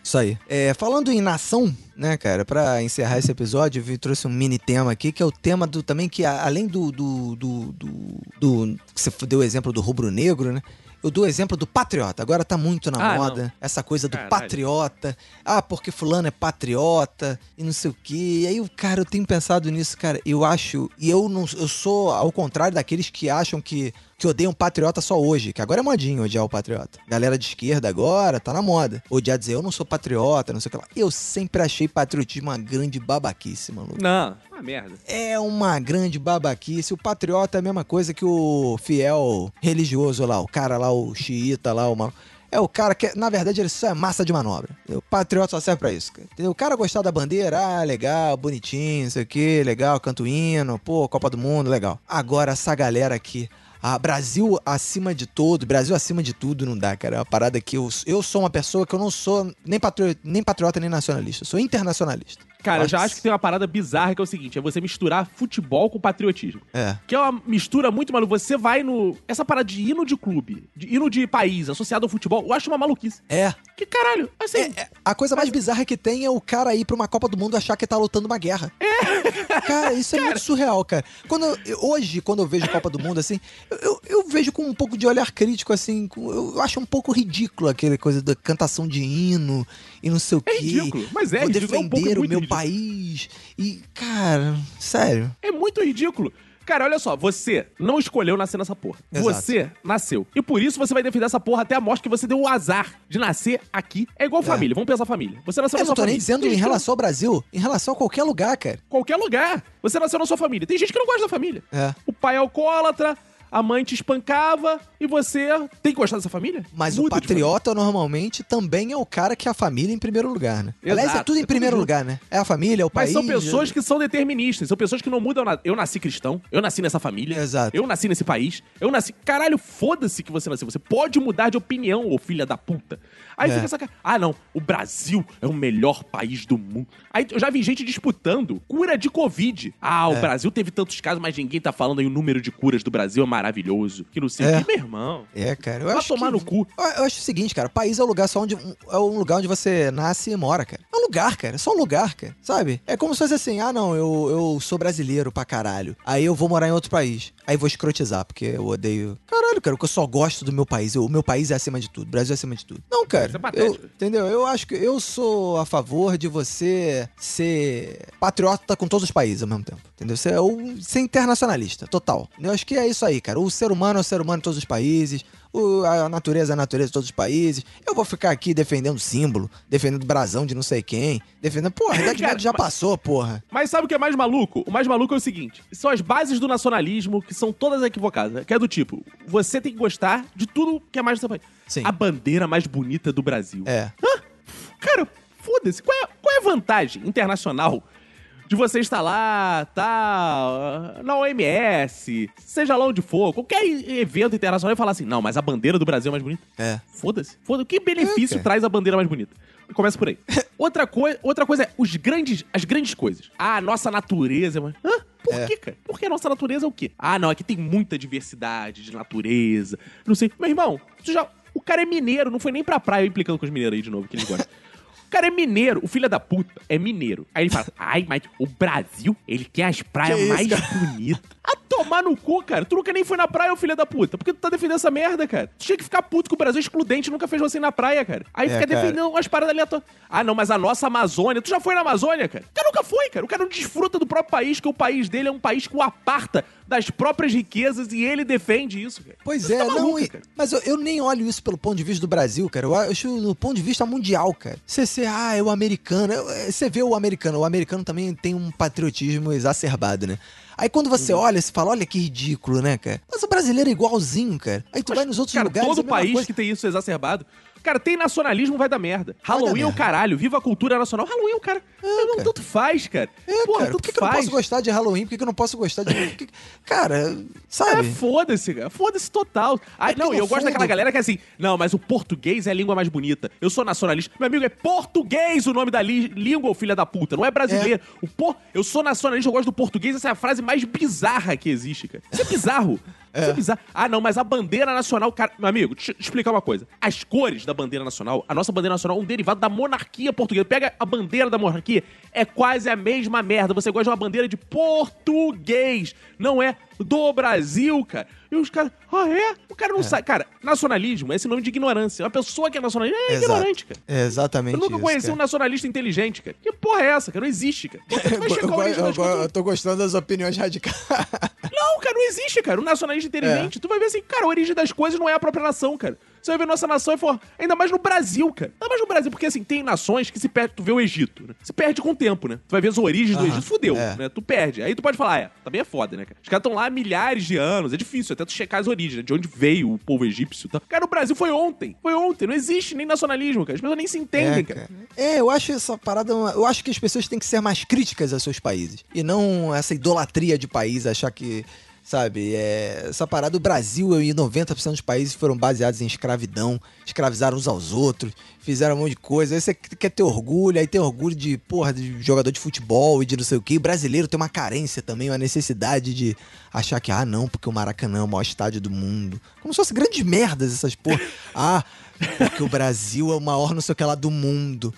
Isso aí. É, falando em nação, né, cara, pra encerrar esse episódio, eu trouxe um mini tema aqui, que é o tema do também que, além do. do, do, do, do- que você deu o exemplo do rubro-negro, né? Eu dou o exemplo do patriota. Agora tá muito na Ah, moda não. essa coisa do Caralho. patriota. Ah, porque fulano é patriota e não sei o quê. E aí, o cara, eu tenho pensado nisso, cara. Eu acho, e eu não, eu sou ao contrário daqueles que acham que que odeiam patriota só hoje, que agora é modinho odiar o patriota. Galera de esquerda agora tá na moda. Odiar dizer eu não sou patriota, não sei o que lá. Eu sempre achei patriotismo uma grande babaquice, maluco. Não, uma merda. É uma grande babaquice. O patriota é a mesma coisa que o fiel religioso lá, o cara lá, o xiita lá, o mal. É o cara que, na verdade, ele só é massa de manobra. O patriota só serve pra isso. Entendeu? O cara gostar da bandeira, ah, legal, bonitinho, não sei o que, legal, canto hino, pô, Copa do Mundo, legal. Agora, essa galera aqui, ah, Brasil acima de todo, Brasil acima de tudo não dá, cara. É uma parada que eu, eu sou uma pessoa que eu não sou nem patriota, nem, patriota, nem nacionalista. Eu sou internacionalista. Cara, eu já acho que tem uma parada bizarra que é o seguinte: é você misturar futebol com patriotismo. É. Que é uma mistura muito maluca. Você vai no. Essa parada de hino de clube, de hino de país associado ao futebol, eu acho uma maluquice. É. Que caralho, assim. É, é, a coisa mais bizarra que tem é o cara ir pra uma Copa do Mundo achar que tá lutando uma guerra. É. Cara, isso é muito surreal, cara. Quando eu- hoje, quando eu vejo Copa do Mundo, assim, eu, eu- eu vejo com um pouco de olhar crítico, assim. com- eu acho um pouco ridículo aquela coisa da cantação de hino e não sei o quê. É ridículo, mas é Vou ridículo, é um defender o meu ridículo. país. E, cara, sério. É muito ridículo. Cara, olha só, você não escolheu nascer nessa porra. Exato. Você nasceu. E por isso você vai defender essa porra até a morte que você deu o azar de nascer aqui. É igual família, vamos pensar família. Você nasceu Eu na não sua tô nem família. dizendo Tem em relação ao Brasil, em relação a qualquer lugar, cara. não- Qualquer lugar. Você nasceu na sua família. Tem gente que não gosta da família. É. O pai é alcoólatra, a mãe te espancava e você tem que gostar dessa família? Mas o Muda patriota, normalmente, também é o cara que é a família em primeiro lugar, né? Aliás, é Exato, tudo é em tudo primeiro junto. lugar, né? É a família, é o Mas país. são pessoas que são deterministas, são pessoas que não mudam nada. Eu nasci cristão, eu nasci nessa família, Exato. eu nasci nesse país, eu nasci. Caralho, foda-se que você nasceu. Você pode mudar de opinião, ô filha da puta. Aí É. fica essa cara. Ah, não, o Brasil é o melhor país do mundo. Aí eu já vi gente disputando cura de Covid. Ah, o É. Brasil teve tantos casos, mas ninguém tá falando aí o número de curas do Brasil é maravilhoso. Que não sei É. o que, meu irmão. É, cara. Eu Vai tomar que- no cu. Eu, eu acho o seguinte, cara. País é um lugar só onde. É um lugar onde você nasce e mora, cara. É um lugar, cara. É só um lugar, cara. Sabe? É como se fosse assim: ah, não, eu, eu sou brasileiro pra caralho. Aí eu vou morar em outro país. Aí vou escrotizar, porque eu odeio. Caralho, cara, porque eu só gosto do meu país. Eu- o meu país é acima de tudo. O Brasil é acima de tudo. Não, cara. Isso é patético. eu, entendeu? Eu acho que eu sou a favor de você ser patriota com todos os países ao mesmo tempo. Entendeu? Ser, ou ser internacionalista, total. Eu acho que é isso aí, cara. O ser humano é o ser humano em todos os países. O- a natureza é a natureza de todos os países. Eu vou ficar aqui defendendo símbolo, defendendo brasão de não sei quem, defendendo. Porra, a Idade Média já passou, porra. Mas sabe o que é mais maluco? O mais maluco é o seguinte: são as bases do nacionalismo que são todas equivocadas. Que é do tipo, você tem que gostar de tudo que é mais do seu país. Sim. A bandeira mais bonita do Brasil. É. Cara, foda-se. Qual é, qual é a vantagem internacional de você estar lá, tá, na OMS, seja lá onde for, qualquer evento internacional e falar assim, não, mas a bandeira do Brasil é mais bonita? É. Foda-se. Foda que benefício É, traz a bandeira mais bonita? Começa por aí. outra, coi outra coisa é os grandes, as grandes coisas. Ah, a nossa natureza. é mais- Hã? Por É. quê, cara? Porque a nossa natureza é o quê? Ah, não, aqui tem muita diversidade de natureza. Não sei. Meu irmão, tu já. O cara é mineiro, não foi nem pra praia, implicando com os mineiros aí de novo, que eles gostam. O cara é mineiro, o filho da puta é mineiro. Aí ele fala, ai, mas o Brasil, ele tem as praias mais bonitas. A tomar no cu, cara. Tu nunca nem foi na praia, ô filho da puta. Por que tu tá defendendo essa merda, cara? Tu tinha que ficar puto que o Brasil excludente nunca fez você ir na praia, cara. Aí É, fica cara. defendendo umas paradas aleatórias. Ah, não, mas a nossa Amazônia. Tu já foi na Amazônia, cara? O cara nunca foi, cara. O cara não desfruta do próprio país, que o país dele é um país que o aparta das próprias riquezas e ele defende isso, cara. Pois Você é, tá não, maluca, e- cara. mas eu, eu nem olho isso pelo ponto de vista do Brasil, cara. Eu acho do ponto de vista mundial, cara. Você, você ah, é o americano. é, Você vê o americano. O americano também tem um patriotismo exacerbado, né? Aí quando você Uhum. olha, você fala, olha que ridículo, né, cara? Mas o brasileiro é igualzinho, cara. Aí tu vai nos outros Cara, lugares. todo é país coisa. que tem isso exacerbado. Cara, tem nacionalismo, vai dar merda. Halloween é o caralho, viva a cultura nacional. Halloween é o cara. não, cara. tanto faz, cara. É, Porra, cara, por tanto que, que eu não posso gostar de Halloween? Por que, que eu não posso gostar de. que- Cara, É, sabe? foda-se, cara. Foda-se total. Ah, porque não, e eu gosto fundo- daquela galera que é assim, não, mas o português é a língua mais bonita. Eu sou nacionalista. Meu amigo, é português o nome da li- língua, filha da puta. Não é brasileiro. O por... Eu sou nacionalista, eu gosto do português. Essa é a frase mais bizarra que existe, cara. Isso é bizarro. É bizarro. Ah, não, mas a bandeira nacional, cara. Meu amigo, deixa eu te explicar uma coisa. As cores da bandeira nacional, a nossa bandeira nacional é um derivado da monarquia portuguesa. Pega a bandeira da monarquia, é quase a mesma merda. Você gosta de uma bandeira de português, não é do Brasil, cara. E os caras, ah, é? O cara não sabe. Cara, nacionalismo é esse nome de ignorância. Uma pessoa que é nacionalista é Exato. ignorante, cara. É exatamente Eu nunca isso, conheci um cara. nacionalista inteligente, cara. Que porra é essa, cara? Não existe, cara. Eu, eu- eu- eu tô gostando das opiniões radicais. Não, cara, não existe, cara. Um nacionalista inteligente. Tu vai ver assim, cara, a origem das coisas não é a própria nação, cara. Você vai ver nossa nação e for, ainda mais no Brasil, cara. Ainda mais no Brasil, porque assim, tem nações que se perde. Tu vê o Egito, né? Se perde com o tempo, né? Tu vai ver as origens do Egito, fudeu, é. né? Tu perde. Aí tu pode falar, é, também é foda, né, cara? Os caras estão lá há milhares de anos, é difícil até tu checar as origens, né? De onde veio o povo egípcio e tal. Cara, o Brasil foi ontem. Foi ontem. Não existe nem nacionalismo, cara. As pessoas nem se entendem, É, cara. cara. É, eu acho essa parada. uma- Eu acho que as pessoas têm que ser mais críticas aos seus países. E não essa idolatria de país, achar que. Sabe, é, essa parada do Brasil e 90% dos países foram baseados em escravidão, escravizaram uns aos outros, fizeram um monte de coisa. Aí você quer ter orgulho, aí tem orgulho de, porra, de jogador de futebol e de não sei o quê. O brasileiro tem uma carência também, uma necessidade de achar que, ah, não, porque o Maracanã é o maior estádio do mundo. Como se fossem grandes merdas essas porra. Ah, porque o Brasil é o maior não sei o que lá do mundo.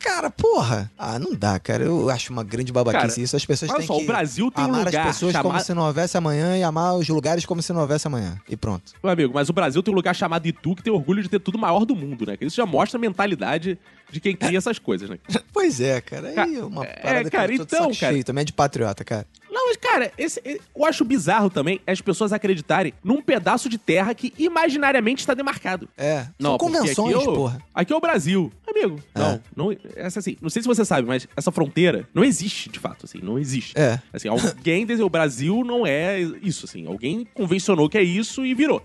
Cara, porra. Ah, não dá, cara. Eu acho uma grande babaquice Cara, isso. As pessoas têm só, que o Brasil tem um amar lugar as pessoas como se não houvesse amanhã e amar os lugares como se não houvesse amanhã. E pronto. Meu amigo, mas o Brasil tem um lugar chamado Itu que tem orgulho de ter tudo maior do mundo, né? Isso já mostra a mentalidade de quem cria essas coisas, né? Pois é, cara. Aí é uma é, parada cara, que eu tô então, cara- também é de patriota, cara. Não, mas, cara, esse, eu acho bizarro também as pessoas acreditarem num pedaço de terra que imaginariamente está demarcado. É. Não, São convenções, aqui é o- porra. Aqui é o Brasil. Amigo, não, É. não. Essa assim, não sei se você sabe, mas essa fronteira não existe, de fato, assim, não existe. É. Assim, alguém desenhou o Brasil não é isso, assim. Alguém convencionou que é isso e virou.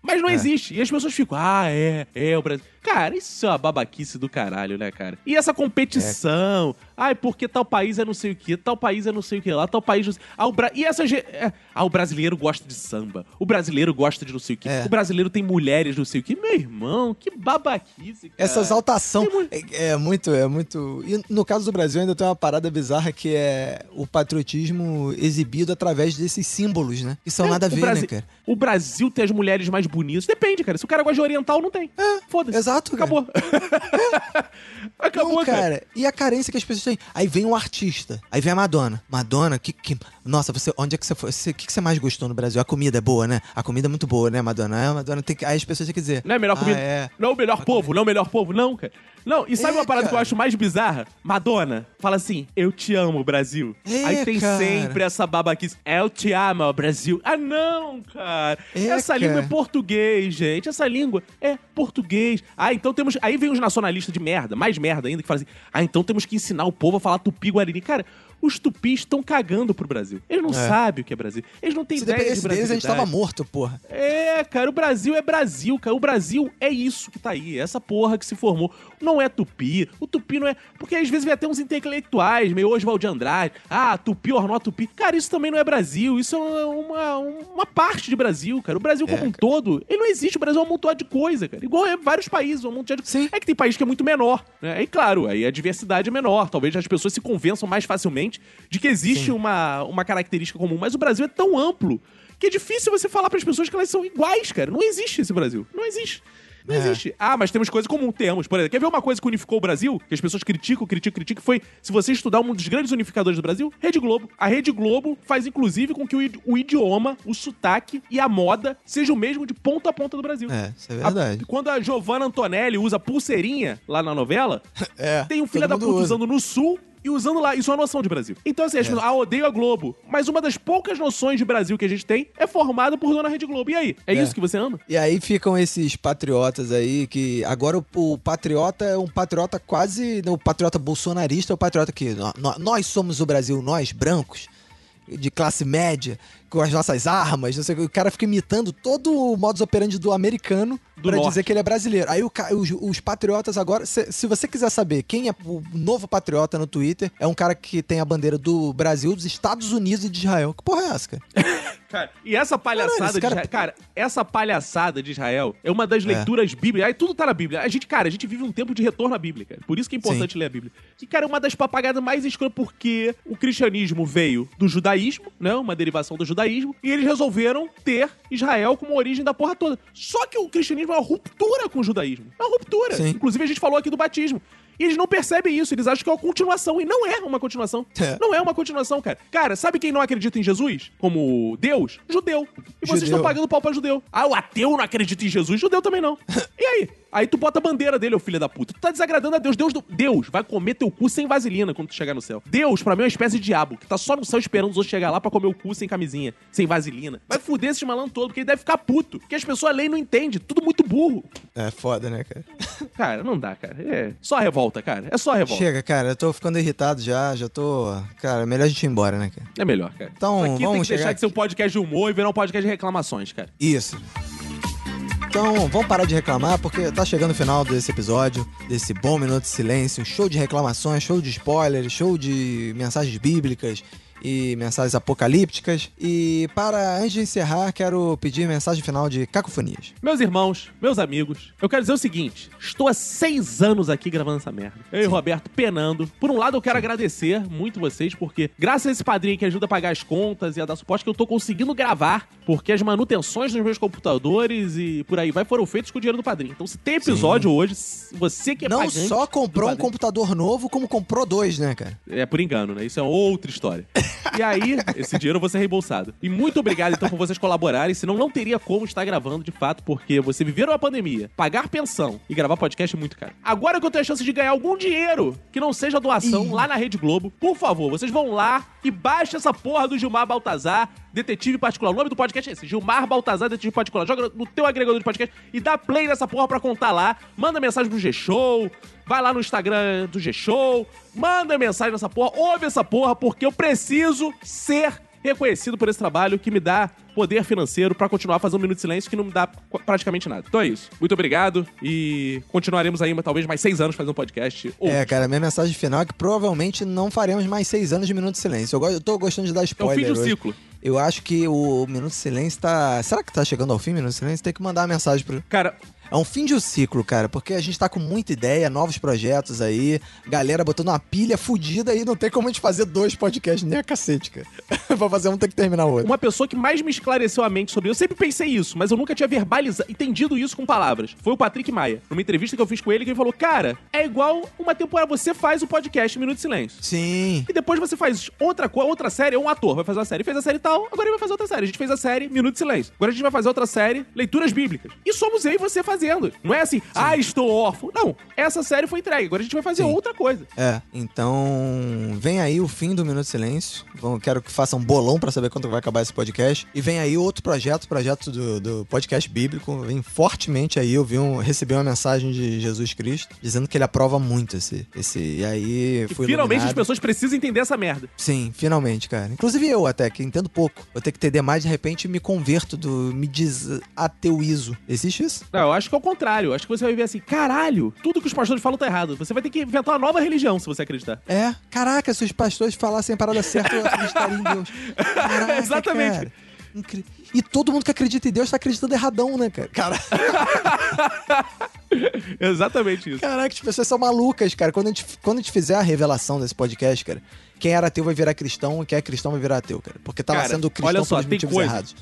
Mas não existe. E as pessoas ficam, ah, é, é o Brasil. Cara, isso é uma babaquice do caralho, né, cara? E essa competição. Ai, porque tal país é não sei o que, tal país é não sei o que lá, tal país. Não. Ah, o Bra... E essa. é, Ah, o brasileiro gosta de samba. O brasileiro gosta de não sei o que. É. O brasileiro tem mulheres não sei o que. Meu irmão, que babaquice, cara. Essa exaltação é, é muito, é muito. E no caso do Brasil ainda tem uma parada bizarra que é o patriotismo exibido através desses símbolos, né? Que são É, nada a ver, Brasi- né, cara? O Brasil tem as mulheres mais bonitas. Depende, cara. Se o cara gosta de oriental, não tem. É, foda-se. Exato, cara. Acabou. Acabou, Não, cara. cara. E a carência que as pessoas têm. Aí vem um artista. Aí vem a Madonna. Madonna, que. que nossa, você, onde é que você foi? O que, que você mais gostou no Brasil? A comida é boa, né? A comida é muito boa, né, Madonna? É, a Madonna tem que. Aí as pessoas têm que dizer. Não é melhor ah, comida. é. Não é o melhor povo, não é o melhor povo, não, cara. Não, e sabe É, uma parada que eu acho mais bizarra? Madonna fala assim: Eu te amo, Brasil. É, Aí tem cara. sempre essa babaquice: Eu te amo, Brasil. Ah, não, cara. É, essa língua é português, gente. Essa língua é português. Ah, então temos. Aí vem os nacionalistas de merda, mais merda ainda, que falam assim: Ah, então temos que ensinar o povo a falar tupi-guarani. Cara. Os tupis estão cagando pro Brasil. Eles não É. sabem o que é Brasil. Eles não têm Se ideia de dependesse deles, a gente tava morto, porra. É, cara, o Brasil é Brasil, cara. O Brasil é isso que tá aí, essa porra que se formou. Não é tupi. O tupi não é. Porque às vezes vem até uns intelectuais, meio Oswald de Andrade. Ah, tupi or not tupi. Cara, isso também não é Brasil. Isso é uma, uma parte de Brasil, cara. O Brasil como É, um todo, ele não existe. O Brasil é um montão de coisa, cara. Igual é vários países, um montão de Sim. É que tem país que é muito menor, né? E claro, aí a diversidade é menor. Talvez as pessoas se convençam mais facilmente de que existe uma, uma característica comum. Mas o Brasil é tão amplo que é difícil você falar para as pessoas que elas são iguais, cara. Não existe esse Brasil. Não existe. Não É. existe. Ah, mas temos coisas comuns. Temos. Por exemplo, quer ver uma coisa que unificou o Brasil? Que as pessoas criticam, criticam, criticam? Foi, se você estudar um dos grandes unificadores do Brasil, Rede Globo. A Rede Globo faz, inclusive, com que o, idi- o idioma, o sotaque e a moda seja o mesmo de ponta a ponta do Brasil. É, isso é A- verdade. quando a Giovanna Antonelli usa pulseirinha lá na novela, É, tem um filho da puta usa. usando no sul e usando lá. Isso é uma noção de Brasil. Então, assim, as É. pessoas, ah, odeio a Globo. Mas uma das poucas noções de Brasil que a gente tem é formada por Dona Rede Globo. E aí? É, É. isso que você ama? E aí ficam esses patriotas aí que agora o, o patriota é um patriota quase. O patriota bolsonarista é o patriota que nó- nó- nós somos o Brasil, nós brancos, de classe média, com as nossas armas, não sei o cara fica imitando todo o modus operandi do americano Do pra norte. dizer que ele é brasileiro. Aí o os, os patriotas agora, se, se você quiser saber quem é o novo patriota no Twitter, é um cara que tem a bandeira do Brasil, dos Estados Unidos e de Israel. Que porra é essa, cara? Cara, e essa palhaçada Caralho, esse de cara- Israel, cara, essa palhaçada de Israel é uma das É. leituras bíblicas. Aí tudo tá na Bíblia. A gente, cara, a gente vive um tempo de retorno à Bíblia, cara. Por isso que é importante ler a Bíblia. Que, cara, é uma das papagadas mais escrotas porque o cristianismo veio do judaísmo, né? Uma derivação do judaísmo, e eles resolveram ter Israel como origem da porra toda. Só que o cristianismo é uma ruptura com o judaísmo. É uma ruptura. Sim. Inclusive, a gente falou aqui do batismo. E eles não percebem isso, eles acham que é uma continuação. E não é uma continuação. É. Não é uma continuação, cara. Cara, sabe quem não acredita em Jesus como Deus? Judeu. E vocês Judeu. estão pagando pau pra judeu. Ah, o ateu não acredita em Jesus, judeu também não. E aí? Aí tu bota a bandeira dele, ô filho da puta. Tu tá desagradando a Deus. Deus, do- Deus vai comer teu cu sem vaselina quando tu chegar no céu. Deus, pra mim, é uma espécie de diabo, que tá só no céu esperando os outros chegar lá pra comer o cu sem camisinha, sem vaselina. Vai fuder esse malandro todo, porque ele deve ficar puto. Porque as pessoas leem e não entendem. Tudo muito burro. É foda, né, cara? Cara, não dá, cara. É só revolta, cara. É só revolta. Chega, cara, eu tô ficando irritado já, já tô. Cara, melhor a gente ir embora, né, cara? É melhor, cara. Então, Isso aqui tem vamos que deixar chegar de ser um podcast de humor e virar um podcast de reclamações, cara. Isso. Então, vamos parar de reclamar, porque tá chegando o final desse episódio, desse bom minuto de silêncio, show de reclamações, show de spoilers, show de mensagens bíblicas e mensagens apocalípticas. E para, antes de encerrar, quero pedir mensagem final de cacofonias. Meus irmãos, meus amigos, eu quero dizer o seguinte: estou há seis anos aqui gravando essa merda. Eu e o Roberto penando. Por um lado, eu quero agradecer muito vocês, porque graças a esse padrinho que ajuda a pagar as contas e a dar suporte, que eu tô conseguindo gravar, porque as manutenções dos meus computadores e por aí vai foram feitos com o dinheiro do padrinho. Então, se tem episódio hoje, você que é Não só comprou um computador novo, como comprou dois, né, cara? É por engano, né? Isso é outra história. E aí, esse dinheiro vai ser reembolsado. E muito obrigado, então, por vocês colaborarem. Senão, não teria como estar gravando, de fato, porque você viver uma pandemia, pagar pensão e gravar podcast é muito caro. Agora que eu tenho a chance de ganhar algum dinheiro que não seja doação lá na Rede Globo, por favor, vocês vão lá e baixem essa porra do Gilmar Baltazar, detetive particular. O nome do podcast é esse, Gilmar Baltazar, detetive particular. Joga no teu agregador de podcast e dá play nessa porra pra contar lá. Manda mensagem pro G-Show, vai lá no Instagram do G-Show, manda mensagem nessa porra, ouve essa porra, porque eu preciso ser reconhecido por esse trabalho que me dá poder financeiro pra continuar fazendo um minuto de silêncio que não me dá praticamente nada. Então é isso. Muito obrigado e continuaremos aí talvez mais seis anos fazendo podcast. Ou É, cara, minha mensagem final é que provavelmente não faremos mais seis anos de Minuto de Silêncio. Eu, go- eu tô gostando de dar é o spoiler. fim de um ciclo. Eu acho que o Minuto de Silêncio tá. Será que tá chegando ao fim, Minuto de Silêncio? Tem que mandar uma mensagem pro. Cara, É um fim de um ciclo, cara, porque a gente tá com muita ideia, novos projetos aí, galera botando uma pilha fudida aí, não tem como a gente fazer dois podcasts, nem a cacete, cara. pra fazer um tem que terminar o outro. uma pessoa que mais me esclareceu a mente sobre. Eu sempre pensei isso, mas eu nunca tinha verbalizado, entendido isso com palavras. Foi o Patrick Maia. Numa entrevista que eu fiz com ele, que ele falou: Cara, é igual uma temporada. Você faz o podcast Minuto de Silêncio. Sim. E depois você faz outra, outra série, um ator vai fazer uma série. Fez a série tal, agora ele vai fazer outra série. A gente fez a série Minuto de Silêncio. Agora a gente vai fazer outra série, Leituras Bíblicas. E somos eu e você fazendo. Não é assim, ah, estou órfão. Não, essa série foi entregue. Agora a gente vai fazer Sim. outra coisa. É, então vem aí o fim do Minuto de Silêncio. Vamos, quero que façam um bolão pra saber quando vai acabar esse podcast. E vem aí outro projeto, projeto do, do podcast bíblico. Vem fortemente aí. Eu vi um, recebi uma mensagem de Jesus Cristo dizendo que ele aprova muito esse. esse e aí E finalmente as iluminado. pessoas precisam entender essa merda. Sim, finalmente, cara. Inclusive eu até, que entendo pouco. Vou ter que entender mais, de repente me converto, do, me desateuizo. Existe isso? Não, eu acho que é o contrário. Acho que você vai ver assim, caralho, tudo que os pastores falam tá errado. Você vai ter que inventar uma nova religião se você acreditar. É. Caraca, se os pastores falassem a parada certa, eu acreditaria em Deus. Caraca, Exatamente. cara. Incri- E todo mundo que acredita em Deus tá acreditando erradão, né, cara? Cara- Exatamente isso. Caraca, as pessoas são malucas, cara. Quando a, gente, quando a gente fizer a revelação desse podcast, cara, quem era ateu vai virar cristão quem é cristão vai virar ateu, cara. Porque tava Cara, sendo cristão olha só, pelos motivos coisa. errados.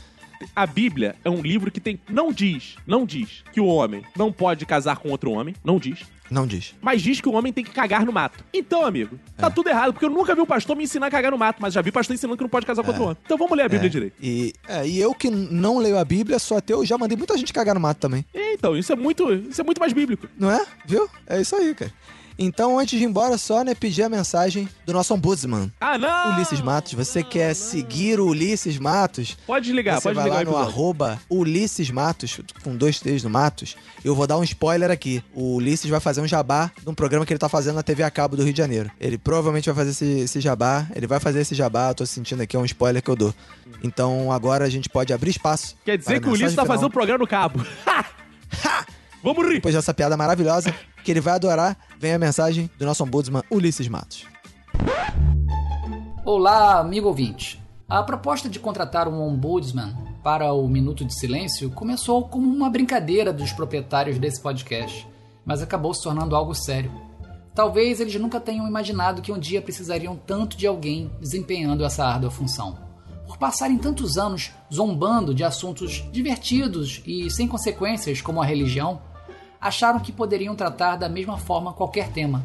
A Bíblia é um livro que tem. Não diz, não diz que o homem não pode casar com outro homem. Não diz. Não diz. Mas diz que o homem tem que cagar no mato. Então, amigo, tá É. tudo errado, porque eu nunca vi um pastor me ensinar a cagar no mato, mas já vi pastor ensinando que não pode casar com outro homem. Então vamos ler a Bíblia É. direito. E, é, e eu que não leio a Bíblia, sou ateu, já mandei muita gente cagar no mato também. É, Então, isso é muito. Isso é muito mais bíblico. Não é? Viu? É isso aí, cara. Então, antes de ir embora, só, né, pedir a mensagem do nosso ombudsman, Ah, não! Ulisses Matos. Você quer seguir o Ulisses Matos? Pode desligar, você pode vai desligar lá no arroba Ulisses Matos, com dois T's no Matos. Eu vou dar um spoiler aqui. O Ulisses vai fazer um jabá de um programa que ele tá fazendo na TV a cabo do Rio de Janeiro. Ele provavelmente vai fazer esse, esse jabá. Ele vai fazer esse jabá, eu tô sentindo aqui, é um spoiler que eu dou. Então agora a gente pode abrir espaço. Quer dizer que o Ulisses tá mensagem fazendo o final. programa no cabo. Ha! Vamos rir! Depois dessa piada maravilhosa, que ele vai adorar, vem a mensagem do nosso ombudsman Ulisses Matos. Olá, amigo ouvinte. A proposta de contratar um ombudsman para o Minuto de Silêncio começou como uma brincadeira dos proprietários desse podcast, mas acabou se tornando algo sério. Talvez eles nunca tenham imaginado que um dia precisariam tanto de alguém desempenhando essa árdua função. Por passarem tantos anos zombando de assuntos divertidos e sem consequências como a religião, acharam que poderiam tratar da mesma forma qualquer tema,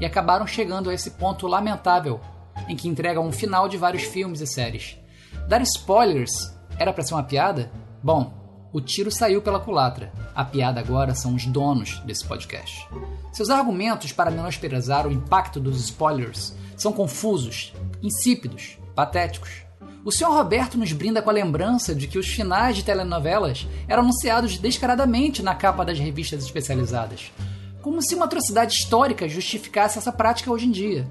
e acabaram chegando a esse ponto lamentável em que entregam um final de vários filmes e séries. Dar spoilers era para ser uma piada? Bom, o tiro saiu pela culatra. A piada agora são os donos desse podcast. Seus argumentos para menosprezar o impacto dos spoilers são confusos, insípidos, patéticos. O Sr. Roberto nos brinda com a lembrança de que os finais de telenovelas eram anunciados descaradamente na capa das revistas especializadas, como se uma atrocidade histórica justificasse essa prática hoje em dia.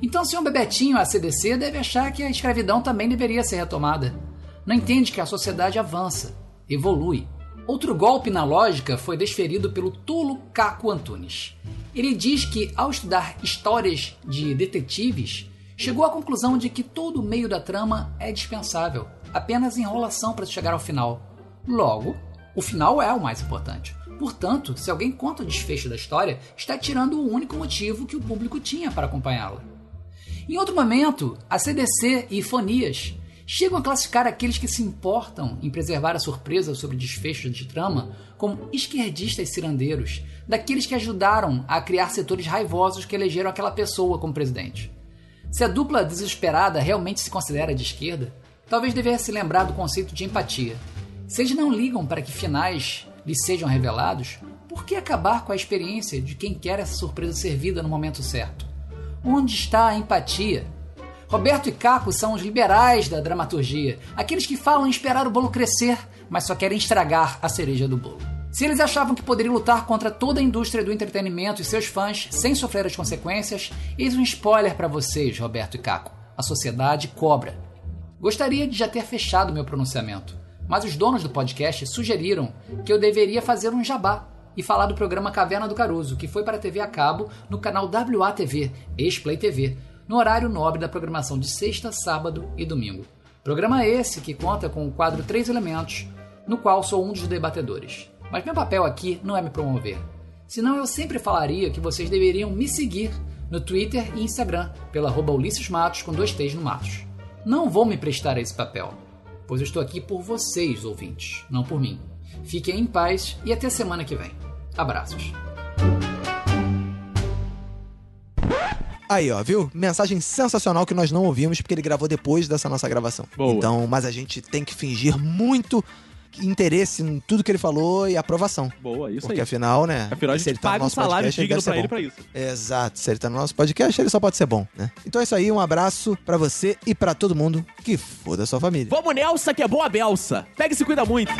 Então, o Sr. Bebetinho, a CDC, deve achar que a escravidão também deveria ser retomada. Não entende que a sociedade avança, evolui. Outro golpe na lógica foi desferido pelo Tulo Caco Antunes. Ele diz que, ao estudar histórias de detetives, chegou à conclusão de que todo o meio da trama é dispensável, apenas enrolação para chegar ao final. Logo, o final é o mais importante. Portanto, se alguém conta o desfecho da história, está tirando o único motivo que o público tinha para acompanhá-la. Em outro momento, a CDC e Fonias chegam a classificar aqueles que se importam em preservar a surpresa sobre desfechos de trama como esquerdistas cirandeiros, daqueles que ajudaram a criar setores raivosos que elegeram aquela pessoa como presidente. Se a dupla desesperada realmente se considera de esquerda, talvez devesse se lembrar do conceito de empatia. Se eles não ligam para que finais lhes sejam revelados, por que acabar com a experiência de quem quer essa surpresa servida no momento certo? Onde está a empatia? Roberto e Caco são os liberais da dramaturgia, aqueles que falam em esperar o bolo crescer, mas só querem estragar a cereja do bolo. Se eles achavam que poderiam lutar contra toda a indústria do entretenimento e seus fãs sem sofrer as consequências, eis um spoiler para vocês, Roberto e Caco. A sociedade cobra. Gostaria de já ter fechado meu pronunciamento, mas os donos do podcast sugeriram que eu deveria fazer um jabá e falar do programa Caverna do Caruso, que foi para a TV a cabo no canal WATV, ex-Play TV, no horário nobre da programação de sexta, sábado e domingo. Programa esse que conta com o quadro Três Elementos, no qual sou um dos debatedores. Mas meu papel aqui não é me promover. Senão eu sempre falaria que vocês deveriam me seguir no Twitter e Instagram pela arroba Ulisses Matos com dois T's no Matos. Não vou me prestar a esse papel, pois eu estou aqui por vocês, ouvintes, não por mim. Fiquem em paz e até semana que vem. Abraços. Aí, ó, viu? Mensagem sensacional que nós não ouvimos porque ele gravou depois dessa nossa gravação. Boa. Então, mas a gente tem que fingir muito interesse em tudo que ele falou e aprovação. Boa, isso Porque aí. afinal, né? Afinal, a gente ele tá no paga um nosso salário podcast, digno ser pra ele bom. pra isso. Exato. Se ele tá no nosso podcast, ele só pode ser bom, né? Então é isso aí, um abraço pra você e pra todo mundo que foda a sua família. Vamos Nelsa, que é boa Belsa. Pega e se cuida muito.